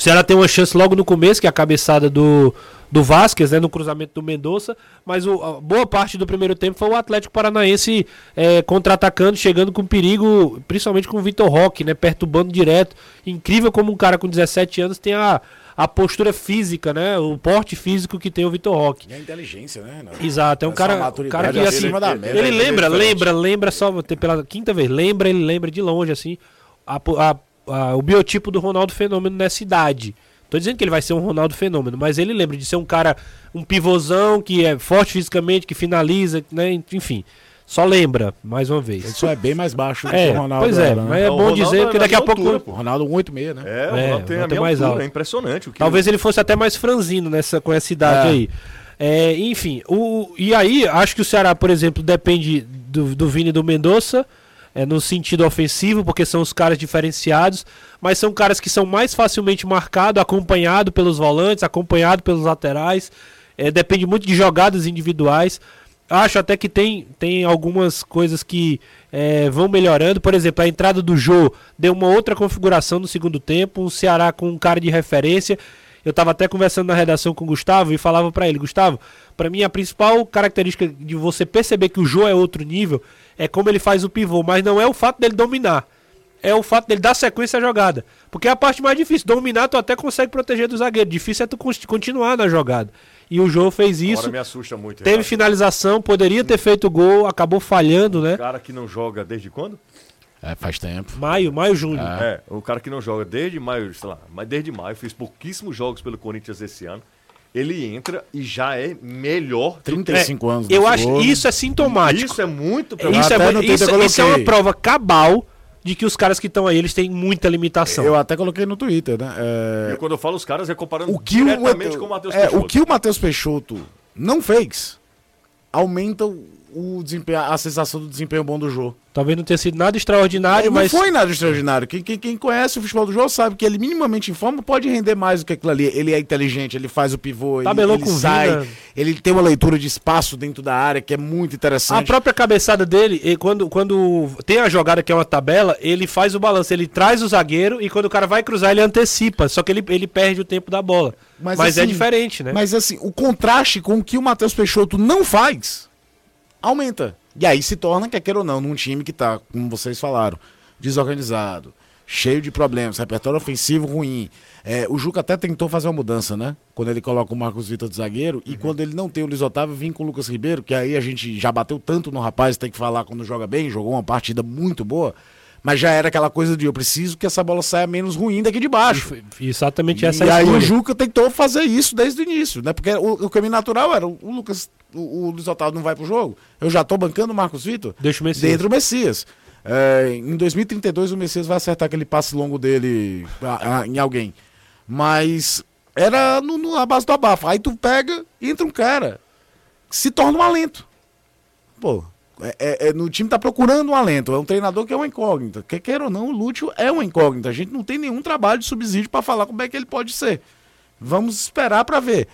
O Ceará tem uma chance logo no começo, que é a cabeçada do, do Vasquez, né, no cruzamento do Mendonça, mas o, a boa parte do primeiro tempo foi o Atlético Paranaense é, contra-atacando, chegando com perigo, principalmente com o Vitor Roque, né, perturbando direto. Incrível como um cara com 17 anos tem a, a postura física, né, o porte físico que tem o Vitor Roque. E a inteligência, né? Renato? Exato, é um cara, um cara que assim, ele, média, né? lembra, lembra, lembra só pela quinta vez, lembra, ele lembra de longe assim a a- a- o biotipo do Ronaldo Fenômeno nessa idade. Tô dizendo que ele vai ser um Ronaldo Fenômeno, mas ele lembra de ser um cara, um pivôzão que é forte fisicamente, que finaliza, né, enfim. Só lembra, mais uma Ele vez. só é bem mais baixo do É, que o Ronaldo. pois é, era, né? mas é O bom Ronaldo dizer que é daqui a pouco altura, pô. O Ronaldo 1,86, né? É, o É, Ronaldo tem a minha mais altura, alto. é impressionante. O que Talvez ele fosse até mais franzino nessa, com essa idade É. aí. É, enfim, o, e aí, acho que o Ceará, por exemplo, depende do, do Vini e do Mendonça, é, no sentido ofensivo, porque são os caras diferenciados, mas são caras que são mais facilmente marcados, acompanhado pelos volantes, acompanhado pelos laterais. É, depende muito de jogadas individuais. Acho até que tem, tem algumas coisas que é, vão melhorando. Por exemplo, a entrada do Jô deu uma outra configuração no segundo tempo. Um Ceará com um cara de referência. Eu estava até conversando na redação com o Gustavo e falava para ele, Gustavo, para mim a principal característica de você perceber que o Jô é outro nível é como ele faz o pivô, mas não é o fato dele dominar. É o fato dele dar sequência à jogada. Porque é a parte mais difícil. Dominar, tu até consegue proteger do zagueiro. Difícil é tu con- continuar na jogada. E o Jô fez Agora isso. me assusta muito. Teve finalização, poderia ter feito gol, acabou falhando, né? O cara que não joga desde quando? É, faz tempo. Maio, maio, junho. É, o cara que não joga desde maio, sei lá, mas desde maio, fez pouquíssimos jogos pelo Corinthians esse ano. Ele entra e já é melhor. do que- 35 anos. Eu acho fogo. isso é sintomático. Isso é muito Isso, é, isso, eu isso é uma prova cabal de que os caras que estão aí, eles têm muita limitação. Eu até coloquei no Twitter, né? É, E quando eu falo os caras, é comparando o que o, diretamente com o Matheus é, Peixoto. o que o Matheus Peixoto não fez aumenta o, o desempenho, a sensação do desempenho bom do jogo. Talvez não tenha sido nada extraordinário, não mas. foi nada extraordinário. Quem, quem, quem conhece o futebol do jogo sabe que ele minimamente em forma pode render mais do que aquilo ali. Ele é inteligente, ele faz o pivô, Tabelou ele, ele sai, vida. ele tem uma leitura de espaço dentro da área que é muito A interessante. própria cabeçada dele, e quando, quando tem a jogada que é uma tabela, ele faz o balanço, ele traz o zagueiro e quando o cara vai cruzar, ele antecipa. Só que ele, ele perde o tempo da bola. Mas, é assim, diferente, né? Mas assim, o contraste com o que o Matheus Peixoto não faz aumenta. E aí se torna, quer queira ou não, num time que tá, como vocês falaram, desorganizado, cheio de problemas, repertório ofensivo ruim. É, o Juca até tentou fazer uma mudança, né? Quando ele coloca o Marcos Vitor de zagueiro e quando ele não tem o Luiz Otávio, vem com o Lucas Ribeiro, que aí a gente já bateu tanto no rapaz, tem que falar quando joga bem, jogou uma partida muito boa, mas já era aquela coisa de eu preciso que essa bola saia menos ruim daqui de baixo. Foi Exatamente essa E é a aí o escolha. Juca tentou fazer isso desde o início, né? Porque o, o caminho natural era o, o Lucas, o, o Luiz Otávio não vai pro jogo. Eu já tô bancando o Marcos Vitor. Deixa o Messias. Dentro do Messias. É, em 2032 o Messias vai acertar aquele passe longo dele a- a- em alguém. Mas era no, no, a base do abafo. Aí tu pega e entra um cara que se torna um alento. Pô, é, é- é- no time tá procurando um alento. É um treinador que é uma incógnita. Quer queira ou não, o Lúcio é uma incógnita. A gente não tem nenhum trabalho de subsídio para falar como é que ele pode ser. Vamos esperar para ver.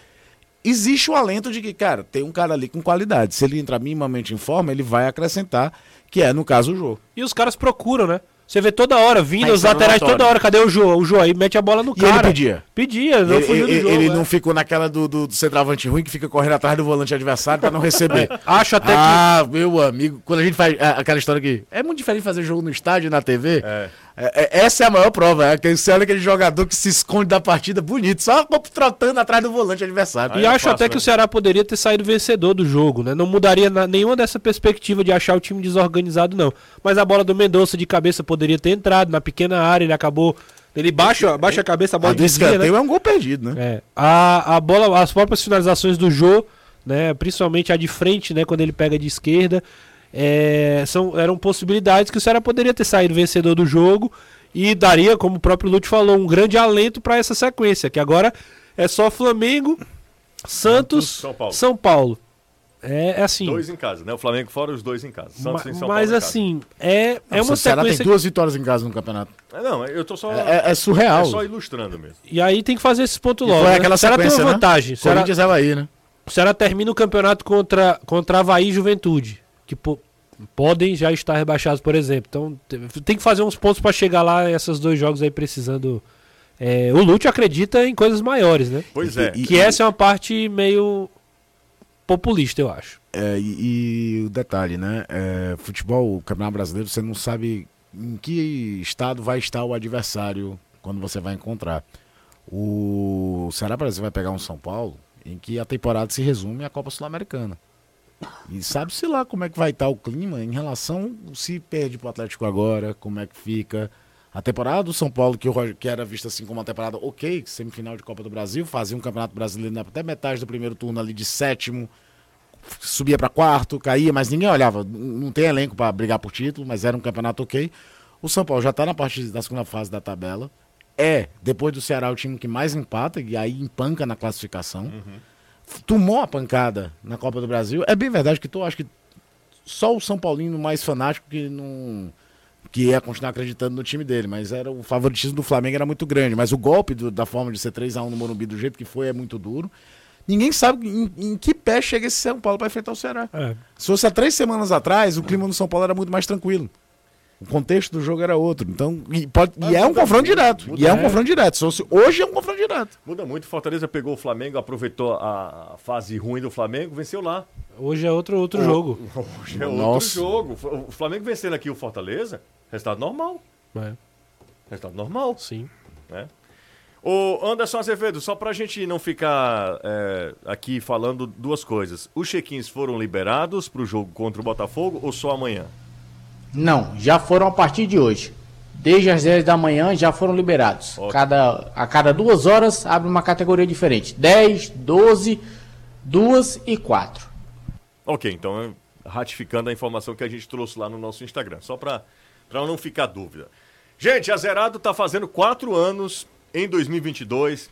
Existe o alento de que, cara, tem um cara ali com qualidade. Se ele entrar minimamente em forma, ele vai acrescentar, que é, no caso, o jogo. E os caras procuram, né? Você vê toda hora, vindo os laterais toda hora. Cadê o Jô? O Jô aí mete a bola no E cara. ele pedia. Pedia, não ele fugiu do ele- jogo. ele é. não ficou naquela do, do, do centroavante ruim que fica correndo atrás do volante adversário para não receber. Acho até que. ah, meu amigo, quando a gente faz ah, aquela história aqui, é muito diferente fazer jogo no estádio e na TV. É. É, é, essa é a maior prova, é que você olha aquele jogador que se esconde da partida bonito, só trotando atrás do volante adversário. Aí E é acho fácil, até né? que o Ceará poderia ter saído vencedor do jogo, né? Não mudaria na- nenhuma dessa perspectiva de achar o time desorganizado, não. Mas a bola do Mendonça de cabeça poderia ter entrado na pequena área, ele acabou. Ele baixa, baixa a cabeça, a bola do desvia, né? é um gol perdido, né? É. A, a bola, as próprias finalizações do Jô, né? Principalmente a de frente, né? Quando ele pega de esquerda. É, são, eram possibilidades que o Ceará poderia ter saído vencedor do jogo e daria, como o próprio Lute falou, um grande alento para essa sequência, que agora é só Flamengo, Santos, São Paulo. São Paulo. É, é assim. Dois em casa, né? O Flamengo fora os dois em casa. Santos ma- e São mas Paulo assim, é, é uma o Ceará tem duas vitórias em casa no campeonato. É, Não, eu tô só. É, é surreal. é só ilustrando mesmo. E aí tem que fazer esse ponto E logo. foi né? aquela o Ceará tem uma né? vantagem. O Ceará, Corinthians é Havaí, né? O Ceará termina o campeonato contra, contra Havaí e Juventude, que po- podem já estar rebaixados, por exemplo. Então te- tem que fazer uns pontos para chegar lá, esses dois jogos aí precisando. É, o Lute acredita em coisas maiores, né? Pois é. E- Que essa é uma parte meio populista, eu acho. É, e, e o detalhe, né? É, futebol, o Campeonato Brasileiro, você não sabe em que estado vai estar o adversário quando você vai encontrar. O Ceará Brasil vai pegar um São Paulo em que a temporada se resume à Copa Sul-Americana. E sabe-se lá como é que vai estar o clima em relação se perde pro Atlético agora, como é que fica. A temporada do São Paulo, que, o Roger- que era vista assim como uma temporada ok, semifinal de Copa do Brasil, fazia um campeonato brasileiro até metade do primeiro turno ali de sétimo, subia para quarto, caía, mas ninguém olhava. Não tem elenco para brigar por título, mas era um campeonato ok. O São Paulo já está na parte da segunda fase da tabela. É, depois do Ceará, o time que mais empata, e aí empanca na classificação. F- Tomou a pancada na Copa do Brasil. É bem verdade que tu acho que só o São Paulino mais fanático que não. que ia continuar acreditando no time dele, mas era o favoritismo do Flamengo era muito grande. Mas o golpe do- da forma de ser 3x1 no Morumbi do jeito que foi é muito duro. Ninguém sabe em, em que pé chega esse São Paulo para enfrentar o Ceará. É. Se fosse há três semanas atrás, o clima no São Paulo era muito mais tranquilo. O contexto do jogo era outro. Então, e, pode- e é um confronto muito, direto. muda E é um muito. confronto direto. Hoje é um confronto direto. Muda muito. Fortaleza pegou o Flamengo, aproveitou a fase ruim do Flamengo, venceu lá. Hoje é outro, outro jogo. Hoje é outro Nossa. jogo. O Flamengo vencendo aqui o Fortaleza, resultado normal. É, Resultado normal. sim. né? Ô Anderson Azevedo, só pra gente não ficar é, aqui falando duas coisas. Os check-ins foram liberados pro jogo contra o Botafogo ou só amanhã? Não, já foram a partir de hoje. Desde as 10 da manhã já foram liberados. Ótimo. Cada, a cada duas horas abre uma categoria diferente: 10, 12, 2 e 4. Ok, então é, ratificando a informação que a gente trouxe lá no nosso Instagram, só para não ficar dúvida. Gente, a Zerado está fazendo quatro anos em 2022,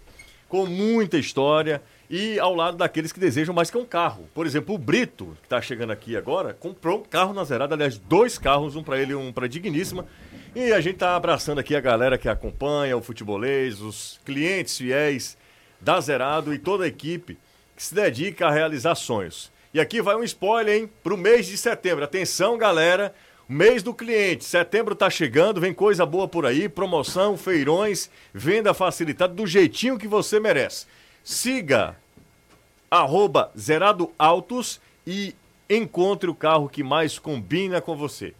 com muita história e ao lado daqueles que desejam mais que um carro. Por exemplo, o Brito, que está chegando aqui agora, comprou um carro na zerada, aliás, dois carros, um para ele e um para Digníssima. E a gente está abraçando aqui a galera que acompanha o futebolês, os clientes fiéis da Zerado e toda a equipe que se dedica a realizar sonhos. E aqui vai um spoiler, hein, para o mês de setembro. Atenção, galera, mês do cliente. Setembro está chegando, vem coisa boa por aí, promoção, feirões, venda facilitada do jeitinho que você merece. Siga arroba Zerado Autos e encontre o carro que mais combina com você.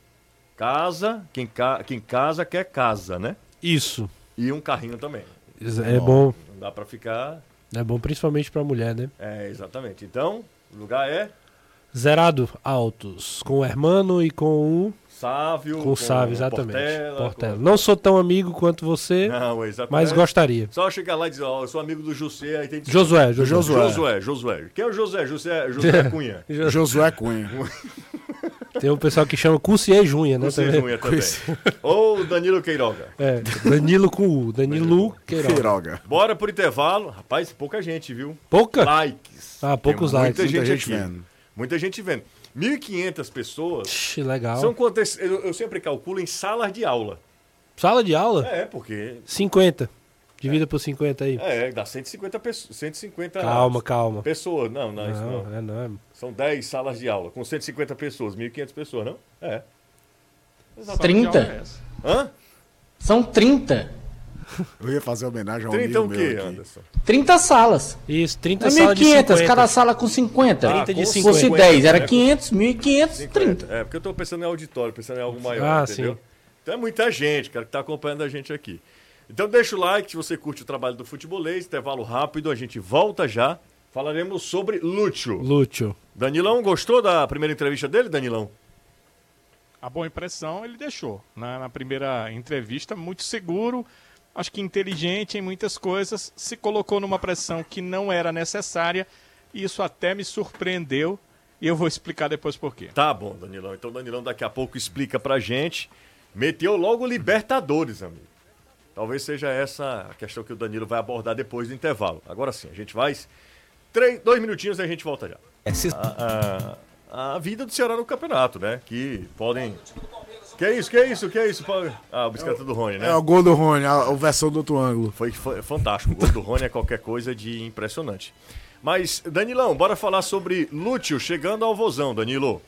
Casa, quem, ca... quem casa quer casa, né? Isso. E um carrinho também. É bom. Não dá para ficar. É bom principalmente pra mulher, né? É, exatamente. Então, o lugar é Zerado Autos. Com o Hermano e com o. Sávio. Com o Sávio, exatamente. Portela, Portela. com- Não sou tão amigo quanto você, Não, exatamente. mas gostaria. Só chegar lá e dizer, ó, eu sou amigo do José, aí tem que Josué, Josué. Josué. Josué, Josué. Quem é o José? José, José Cunha. Josué Cunha. Tem um pessoal que chama Cussier Junha, né? Também. Cunha também. Ou Danilo Queiroga. É, Danilo com U. Danilo Queiroga. Queiroga. Bora pro intervalo. Rapaz, pouca gente, viu? Pouca? Likes. Ah, poucos Tem likes. Muita gente, Muita gente aqui. vendo. Muita gente vendo. 1.500 pessoas. Ixi, legal. São quantas? Eu, eu sempre calculo em salas de aula. Sala de aula? É, porque. 50. Divida por 50 aí. É, dá 150 pessoas. 150 Calma, calma. pessoas. Não, não, isso não. Não, é não. é- São 10 salas de aula, com 150 pessoas, 1.500 pessoas, não? É. 30. Hã? São 30. Eu ia fazer homenagem ao 30 amigo o quê, meu aqui. Anderson? 30 salas. Isso, 30 É salas de 1.500, 50. cada sala com 50. 30 de Se 50. fosse 10, era né? 500, 1.500, 30. É, porque eu tô pensando em auditório, pensando em algo maior, Ah, entendeu? sim. Então é muita gente, cara, que tá acompanhando a gente aqui. Então deixa o like se você curte o trabalho do futebolês, intervalo rápido, a gente volta já. Falaremos sobre Lúcio. Lúcio. Danilão, gostou da primeira entrevista dele, Danilão? A boa impressão ele deixou. Na, na primeira entrevista, muito seguro, acho que inteligente em muitas coisas, se colocou numa pressão que não era necessária, e isso até me surpreendeu, e eu vou explicar depois por quê. Tá bom, Danilão. Então Danilão daqui a pouco explica pra gente. Meteu logo Libertadores, amigo. Talvez seja essa a questão que o Danilo vai abordar depois do intervalo. Agora sim, a gente vai. Três, dois minutinhos e a gente volta já. A, a- a vida do Ceará no campeonato, né? Que podem. Que é isso, que é isso, que é isso? Paulo? Ah, o bicicleta do Rony, né? É o gol do Rony, a, a versão do outro ângulo. Foi, foi fantástico. O gol do Rony é qualquer coisa de impressionante. Mas, Danilão, bora falar sobre Lúcio chegando ao Vozão, Danilo.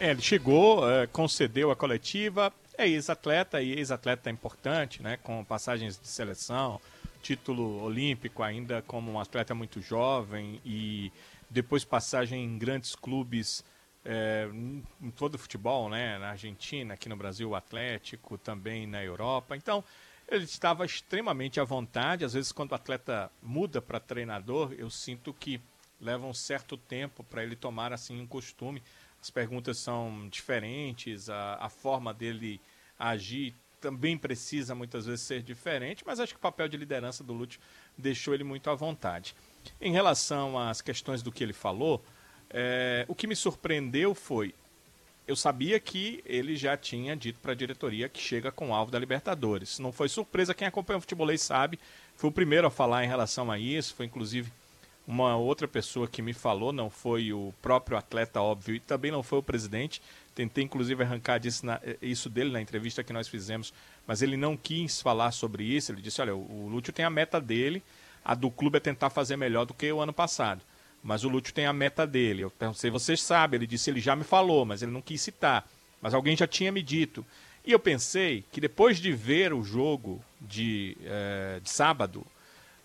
É, ele chegou, é, concedeu a coletiva, é ex-atleta e ex-atleta importante, né? Com passagens de seleção, título olímpico ainda como um atleta muito jovem e depois passagem em grandes clubes é, em todo o futebol, né? Na Argentina, aqui no Brasil, o Atlético, também na Europa. Então, ele estava extremamente à vontade. Às vezes, quando o atleta muda para treinador, eu sinto que leva um certo tempo para ele tomar assim um costume. As perguntas são diferentes, a, a forma dele agir também precisa muitas vezes ser diferente, mas acho que o papel de liderança do Lúcio deixou ele muito à vontade. Em relação às questões do que ele falou, é, o que me surpreendeu foi eu sabia que ele já tinha dito para a diretoria que chega com o alvo da Libertadores. Não foi surpresa, quem acompanha o futebolês sabe. Foi o primeiro a falar em relação a isso. Foi inclusive uma outra pessoa que me falou, não foi o próprio atleta, óbvio, e também não foi o presidente. Tentei inclusive arrancar na- isso dele na entrevista que nós fizemos, mas ele não quis falar sobre isso. Ele disse: olha, o Lúcio tem a meta dele, a do clube é tentar fazer melhor do que o ano passado. Mas o Lúcio tem a meta dele. Eu perguntei, vocês sabem? Ele disse, ele já me falou, mas ele não quis citar. Mas alguém já tinha me dito. E eu pensei que depois de ver o jogo de, eh, de sábado,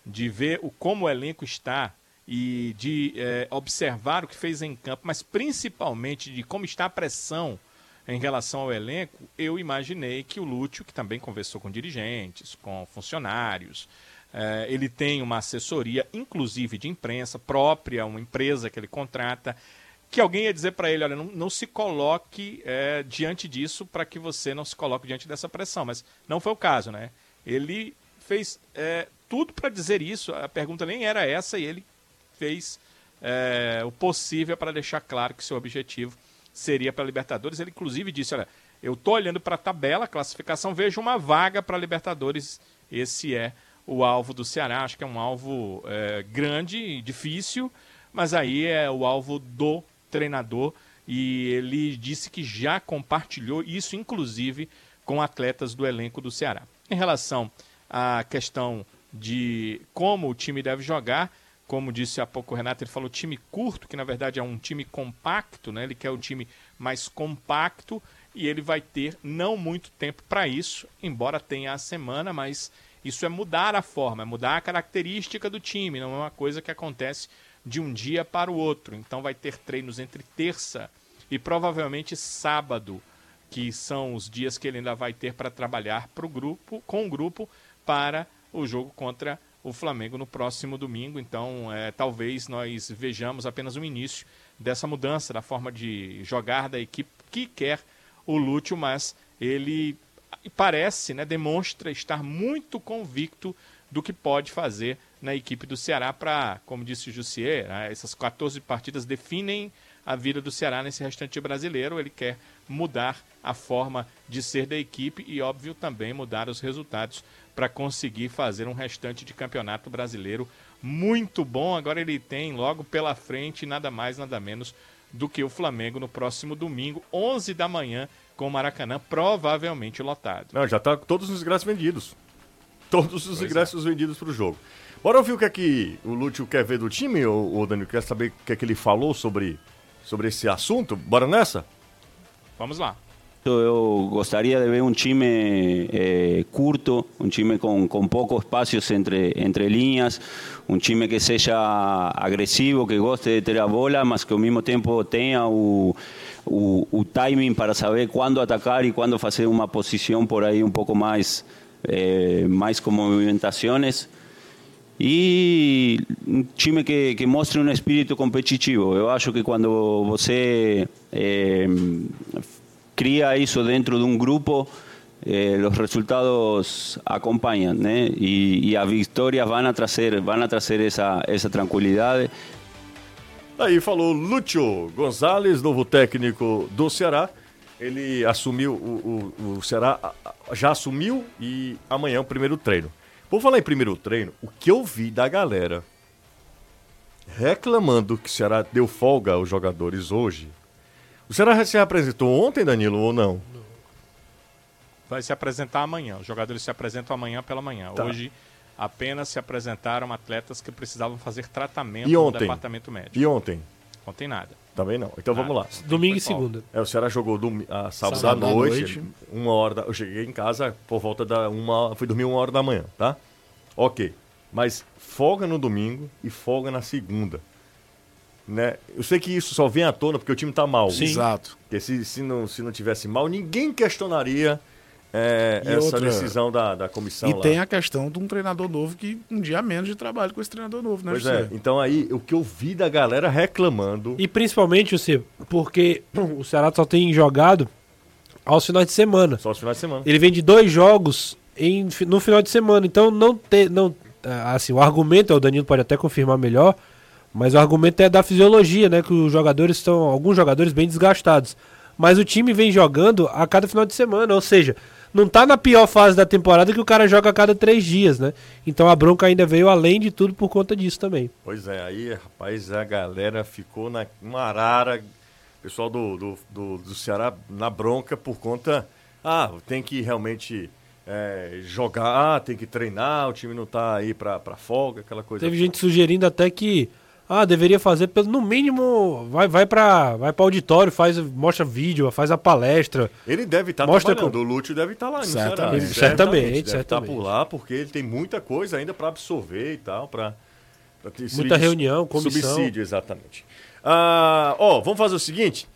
de ver o, como o elenco está e de eh, observar o que fez em campo, mas principalmente de como está a pressão em relação ao elenco, eu imaginei que o Lúcio, que também conversou com dirigentes, com funcionários, eh, ele tem uma assessoria, inclusive de imprensa própria, uma empresa que ele contrata, que alguém ia dizer para ele, olha, não, não se coloque eh, diante disso para que você não se coloque diante dessa pressão. Mas não foi o caso, né? Ele fez eh, tudo para dizer isso. A pergunta nem era essa e ele fez o possível para deixar claro que seu objetivo seria para a Libertadores. Ele inclusive disse, olha, eu estou olhando para a tabela, classificação, vejo uma vaga para a Libertadores. Esse é o alvo do Ceará. Acho que é um alvo é, grande difícil, mas aí é o alvo do treinador e ele disse que já compartilhou isso, inclusive, com atletas do elenco do Ceará. Em relação à questão de como o time deve jogar, como disse há pouco o Renato, ele falou time curto, que na verdade é um time compacto, né? ele quer o time mais compacto e ele vai ter não muito tempo para isso, embora tenha a semana, mas isso é mudar a forma, é mudar a característica do time, não é uma coisa que acontece de um dia para o outro. Então vai ter treinos entre terça e provavelmente sábado, que são os dias que ele ainda vai ter para trabalhar pro grupo, com o grupo para o jogo contra o Flamengo no próximo domingo. Então, é, talvez nós vejamos apenas o início dessa mudança da forma de jogar da equipe que quer o Lúcio, mas ele parece, né, demonstra estar muito convicto do que pode fazer na equipe do Ceará para, como disse o Jussier, né, essas 14 partidas definem a vida do Ceará nesse restante brasileiro. Ele quer mudar a forma de ser da equipe e, óbvio, também mudar os resultados para conseguir fazer um restante de campeonato brasileiro muito bom. Agora ele tem logo pela frente nada mais, nada menos do que o Flamengo no próximo domingo, 11 da manhã, com o Maracanã provavelmente lotado. Não, já está todos os ingressos vendidos. Todos os pois é. ingressos é. vendidos para o jogo. Bora ouvir o que é que o Lúcio quer ver do time, ou, ou Danilo? Quer saber o que é que ele falou sobre, sobre esse assunto? Bora nessa? Vamos lá. Eu gostaria de ver um time eh, curto, um time com, com poucos espaços entre, entre linhas, um time que seja agressivo, que goste de ter a bola, mas que ao mesmo tempo tenha o, o, o timing para saber quando atacar e quando fazer uma posição por aí um pouco mais, eh, mais com movimentações e um time que, que mostre um espírito competitivo. Eu acho que quando você eh, cria dentro de um grupo, eh, os resultados acompanham, né? E, e as vitórias vão a trazer, vão a trazer essa, essa tranquilidade. Aí falou Lúcio Gonzalez, novo técnico do Ceará. Ele assumiu, o, o, o Ceará já assumiu e amanhã é o primeiro treino. Por falar em primeiro treino, o que eu vi da galera reclamando que o Ceará deu folga aos jogadores hoje. O Ceará se apresentou ontem, Danilo, ou não? Vai se apresentar amanhã. Os jogadores se apresentam amanhã pela manhã. Tá. Hoje apenas se apresentaram atletas que precisavam fazer tratamento no departamento médico. E ontem? Ontem nada. Também não. Então vamos lá. Domingo e segunda. É, o Ceará jogou dom... a sábado, sábado à noite, noite, uma hora da... Eu cheguei em casa por volta da uma, fui dormir uma hora da manhã, tá? Ok. Mas folga no domingo e folga na segunda. Né? Eu sei que isso só vem à tona porque o time tá mal. Sim. Exato. Porque se, se, não, se não tivesse mal, ninguém questionaria é, essa outra... decisão da, da comissão. E lá. tem a questão de um treinador novo que um dia menos de trabalho com esse treinador novo, né, Pois é, então aí o que eu vi da galera reclamando. E principalmente, você, porque o Ceará só tem jogado aos finais de semana. Só aos finais de semana. Ele vem de dois jogos em, no final de semana, então não ter. Não, assim, o argumento, o Danilo pode até confirmar melhor, mas o argumento é da fisiologia, né? Que os jogadores estão. Alguns jogadores bem desgastados. Mas o time vem jogando a cada final de semana, ou seja, não tá na pior fase da temporada que o cara joga a cada três dias, né? Então a bronca ainda veio além de tudo por conta disso também. Pois é, aí, rapaz, a galera ficou na uma arara, pessoal do, do, do, do Ceará na bronca por conta. Ah, tem que realmente é, jogar, tem que treinar, o time não tá aí pra, pra folga, aquela coisa. Teve gente sugerindo até que ah, deveria fazer pelo no mínimo vai vai para vai para auditório, faz mostra vídeo, faz a palestra. Ele deve estar tá trabalhando, com... o Lúcio deve estar tá lá, certamente, certamente, certamente, deve certamente. estar por lá porque ele tem muita coisa ainda para absorver e tal, para muita reunião, comissão. Subsídio, exatamente. Ah, ó, vamos fazer o seguinte,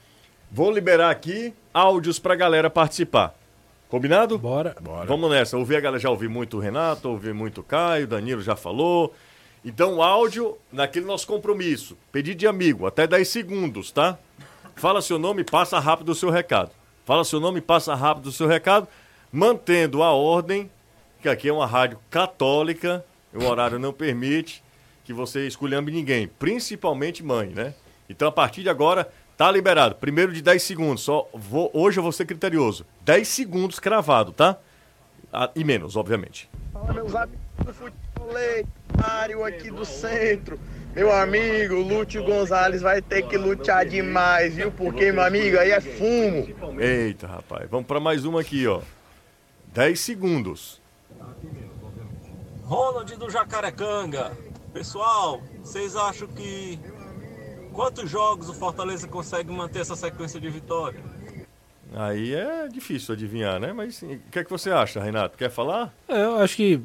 vou liberar aqui áudios para galera participar. Combinado? Bora. Bora. Vamos nessa. Ouvi a galera, já ouvi muito o Renato, ouvi muito o Caio, Danilo já falou. Então, áudio naquele nosso compromisso. Pedido de amigo, até 10 segundos, tá? Fala seu nome, passa rápido o seu recado. Fala seu nome, passa rápido o seu recado, mantendo a ordem, que aqui é uma rádio católica, o horário não permite que você esculhambe ninguém, principalmente mãe, né? Então, a partir de agora, tá liberado. Primeiro de 10 segundos, só vou, hoje eu vou ser criterioso. 10 segundos cravado, tá? Ah, e menos, obviamente. Fala, meus amigos do futeboleiro aqui do centro. Meu amigo, Lúcio Gonzalez vai ter que lutar demais, viu? Porque, meu amigo, aí é fumo. Eita, rapaz. Vamos pra mais uma aqui, ó. 10 segundos. Ronald do Jacarecanga. Pessoal, vocês acham que quantos jogos o Fortaleza consegue manter essa sequência de vitória? Aí é difícil adivinhar, né? Mas o que é que você acha, Renato? Quer falar? É, eu acho que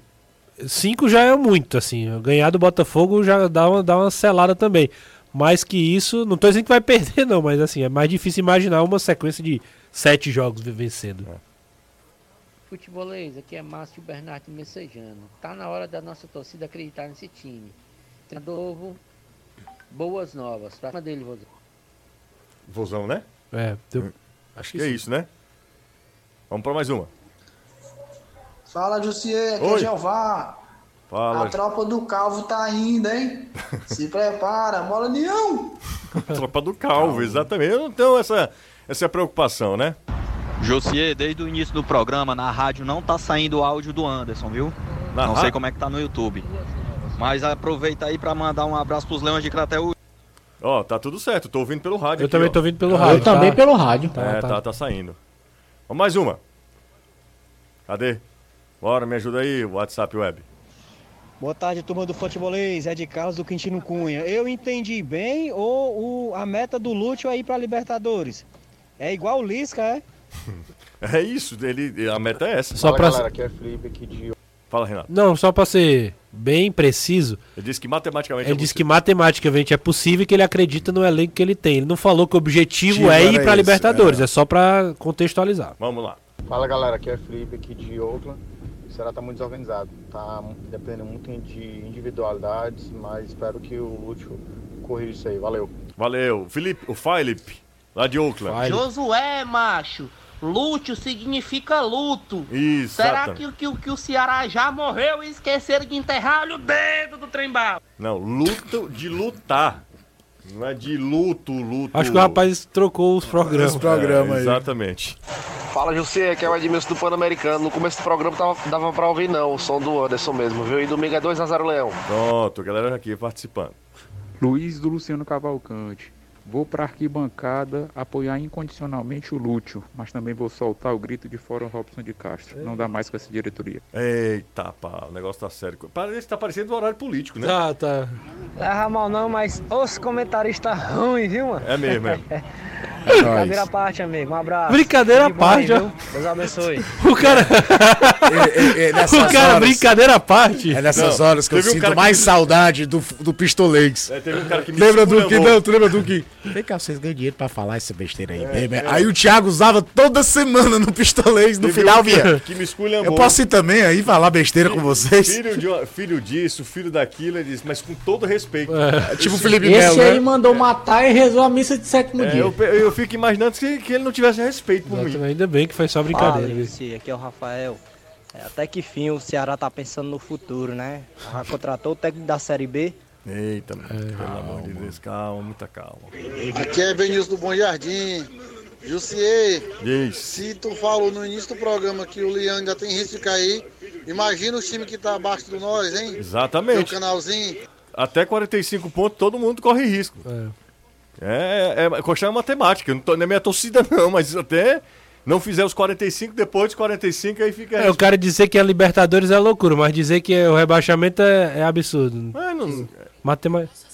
cinco já é muito, assim. Ganhar do Botafogo já dá uma, dá uma selada também. Mais que isso, não tô dizendo que vai perder, não, mas assim, é mais difícil imaginar uma sequência de sete jogos vencendo. Futebolês, aqui é Márcio Bernardo Messejano. Tá na hora da nossa torcida acreditar nesse time. Treinador novo, boas novas. Pra cima dele, Vozão. Vozão, né? É, eu- Acho que é isso, né? Vamos pra mais uma. Fala, Jussier, aqui Oi. é Jeová. Fala. A tropa do Calvo tá indo, hein? Se prepara, bola nenhum! Tropa do Calvo, exatamente. Eu não tenho essa, essa preocupação, né? Josier, desde o início do programa, na rádio não tá saindo o áudio do Anderson, viu? Na não ra- sei como é que tá no YouTube. Mas aproveita aí pra mandar um abraço pros Leões de Crateús. Ó, tá tudo certo. Tô ouvindo pelo rádio Eu aqui, também ó. tô ouvindo pelo Eu rádio. também tá? pelo rádio. Tá, é, tá. tá, tá saindo. Vamos mais uma. Cadê? Bora, me ajuda aí, WhatsApp Web. Boa tarde, turma do Futebolês. É de Carlos do Quintino Cunha. Eu entendi bem ou o- a meta do Lúcio é ir pra Libertadores? É igual o Lisca, é? É isso, ele, a meta é essa. Só Fala, pra- galera, aqui é Felipe aqui de... Fala, Renato. Não, só pra ser bem preciso, Ele disse que matematicamente ele é disse que matematicamente é possível e que ele acredita no elenco que ele tem. Ele não falou que o objetivo Objetivo é ir esse, Libertadores, é. é só pra contextualizar. Vamos lá. Fala galera, aqui é Felipe aqui de Oakland. O Ceará tá muito desorganizado, tá dependendo muito de individualidades, mas espero que o Lúcio corrija isso aí. Valeu. Valeu. Felipe, o Felipe, lá de Oakland. Josué, macho. Lúcio significa luto. Isso, Será que, que, que o Ceará já morreu e esqueceram de enterrar o dedo do trem-bala? Não, luto de lutar. Não é de luto, luto. Acho que o rapaz trocou os programas. É, Exatamente. Fala, José, aqui é o Edmilson do Pan-Americano. No começo do programa tava, dava pra ouvir não, o som do Anderson mesmo, viu? E domingo é 2x0 Leão. Pronto, a galera aqui participando. Luiz do Luciano Cavalcante. Vou para arquibancada apoiar incondicionalmente o Lúcio, mas também vou soltar o grito de fora Robson de Castro. Não dá mais com essa diretoria. Eita, pá, o negócio tá sério. Parece que tá parecendo um horário político, né? Tá, tá. Leva mal não, mas os comentaristas ruins, viu, mano? É mesmo, é. Brincadeira à parte, amigo. Um abraço. Brincadeira à aí, parte, ó. viu? Deus abençoe. O cara. o cara, brincadeira à parte. É nessas Não, horas que eu um sinto que mais me- saudade do, do Pistolês. É, teve um cara que me Lembra do que? Não, tu lembra do que? Vem cá, vocês ganham dinheiro pra falar essa besteira aí. É, é. é. Aí o Thiago usava toda semana no Pistolês, no Teve final que- vinha. que me esculhambou. Eu posso ir também aí falar besteira com vocês? Filho, de filho disso, filho daquilo, ele disse, mas com todo respeito. Tipo Esse- Felipe Esse Melo, aí né? mandou matar e rezou a missa de sétimo É, dia. eu, eu fico imaginando que, que ele não tivesse respeito por mim. Ainda bem que foi só brincadeira. Fala, aqui é o Rafael. É, até que fim o Ceará tá pensando no futuro, né? Já contratou o técnico da Série B. Eita, mano, pelo amor de Deus, calma, muita calma. Aqui é Benilson do Bom Jardim. Jussier, se tu falou no início do programa que o Leão ainda tem risco de cair, imagina o time que tá abaixo do nós, hein? Exatamente. Meu canalzinho. Até 45 pontos, todo mundo corre risco. É, é, é questão é matemática. Não, tô, não é minha torcida, não, mas até não fizer os 45, depois dos 45, aí fica. É, o cara dizer que a Libertadores é loucura, mas dizer que o rebaixamento é, é absurdo. É, não- Matemática.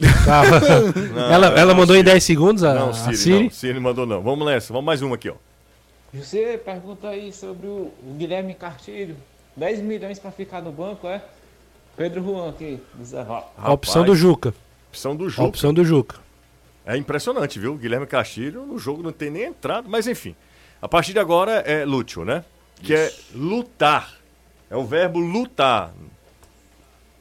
Ela ela não, mandou em Siri. 10 segundos a, Não, a Siri, Siri? não. Siri mandou não. Vamos nessa, vamos mais uma aqui, ó. Você pergunta aí sobre o Guilherme Castilho. 10 milhões pra ficar no banco, é? Pedro Juan aqui, do Zé Rock. A opção do Juca. Opção do A Juca. opção do Juca. É impressionante, viu? Guilherme Castilho no jogo não tem nem entrado, mas enfim. A partir de agora é Lúcio, né? Que é lutar. É o verbo lutar.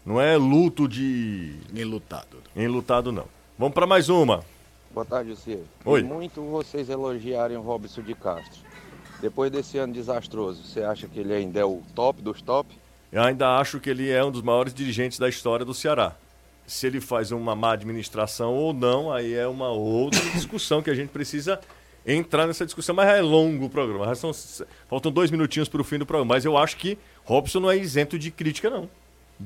Não é luto de. Enlutado. Enlutado, não. Vamos pra mais uma. Boa tarde, Lucia. Oi. Muito vocês elogiarem o Robson de Castro. Depois desse ano desastroso, você acha que ele ainda é o top dos top? Eu ainda acho que ele é um dos maiores dirigentes da história do Ceará. Se ele faz uma má administração ou não, aí é uma outra discussão que a gente precisa entrar nessa discussão. Mas é longo o programa. São- faltam dois minutinhos para o fim do programa. Mas eu acho que Robson não é isento de crítica, não.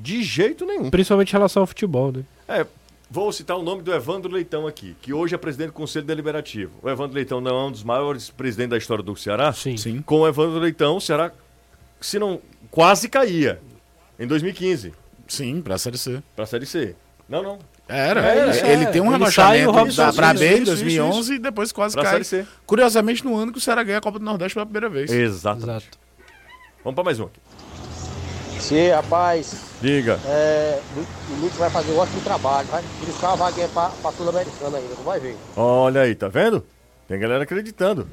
De jeito nenhum. Principalmente em relação ao futebol, né? É, vou citar o nome do Evandro Leitão aqui, que hoje é presidente do Conselho Deliberativo. O Evandro Leitão não é um dos maiores presidentes da história do Ceará? Sim. Sim. Com o Evandro Leitão, o Ceará, se não, quase caía em 2015 Sim, pra Série C. pra Série C. Não, não. Era. É, isso, ele é. tem um Ele rebaixamento Robson da, pra isso, B em isso, 2011 isso, e depois quase Pra cai. Curiosamente, no ano que o Ceará ganha a Copa do Nordeste pela primeira vez. Exato. Exato. Vamos pra mais um aqui. Sim, rapaz, Diga. é, o Lúcio vai fazer um ótimo trabalho, vai buscar uma vaguinha pra, pra Sul-Americana ainda, tu vai ver. Olha aí, tá vendo? Tem galera acreditando.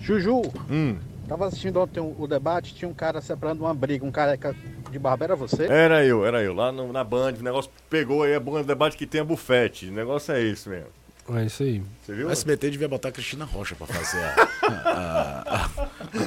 Juju, Hum, tava assistindo ontem o, o debate, tinha um cara separando uma briga, um careca de barba, era você? era eu, era eu. Lá no- na Band, o negócio pegou aí, é bom debate que tem a bufete. O negócio é esse mesmo. É isso aí. Você viu? O SBT devia botar a Cristina Rocha pra fazer a, a, a-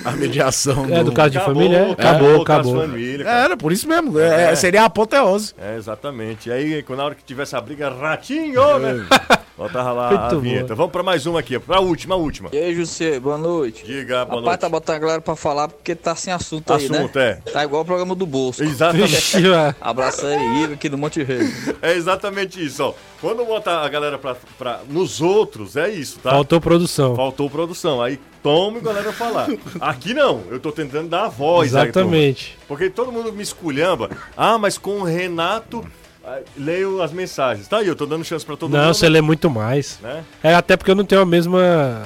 a mediação. É, do caso de família, é? Acabou, Acabou, família, cara. Era, por isso mesmo. é, É. seria a apoteose. É, exatamente. E aí, quando- na hora que tivesse a briga, ratinho, né? Botava lá a Muito vinheta. boa. Vamos pra mais uma aqui, pra última, a última. E aí, José, boa noite. Diga, boa Rapaz, noite. tá botando a galera pra falar porque tá sem assunto, aí, Assunto, né? é. Tá igual o programa do bolso. Exatamente. Vixe. Abraço aí, Igor, aqui do Monte Rei. É exatamente isso, ó. Quando bota a galera pra, pra, nos outros, é isso, tá? Faltou produção. Faltou produção. Aí tome a galera falar. Aqui não, eu tô tentando dar a voz aí, turma. Exatamente. Porque todo mundo me esculhamba. Ah, mas com o Renato, leio as mensagens. Tá aí, eu tô dando chance pra todo Não, mundo. você lê muito mais. Né? É até porque eu não tenho a mesma.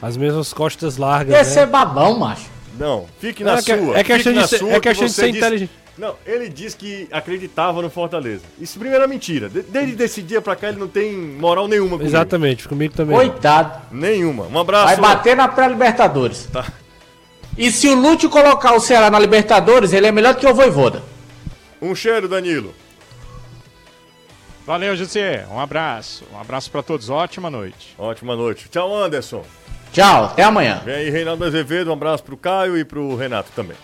As mesmas costas largas. Esse né? é babão, macho. Não, fique na É que- sua. é questão de ser- sua, é que questão de ser disse- inteligente. Não, ele disse que acreditava no Fortaleza. Isso primeiro é mentira. De- Desde esse dia pra cá ele não tem moral nenhuma comigo. Exatamente, comigo também. Coitado. Nenhuma. Um abraço. Vai bater na pré-Libertadores. Tá. E se o Lúcio colocar o Ceará na Libertadores, ele é melhor que o Voivoda. Um cheiro, Danilo. Valeu, José. Um abraço. Um abraço pra todos. Ótima noite. Ótima noite. Tchau, Anderson. Tchau, até amanhã. Vem aí, Reinaldo Azevedo. Um abraço pro Caio e pro Renato também.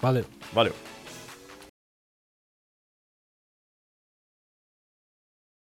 Valeu. Valeu.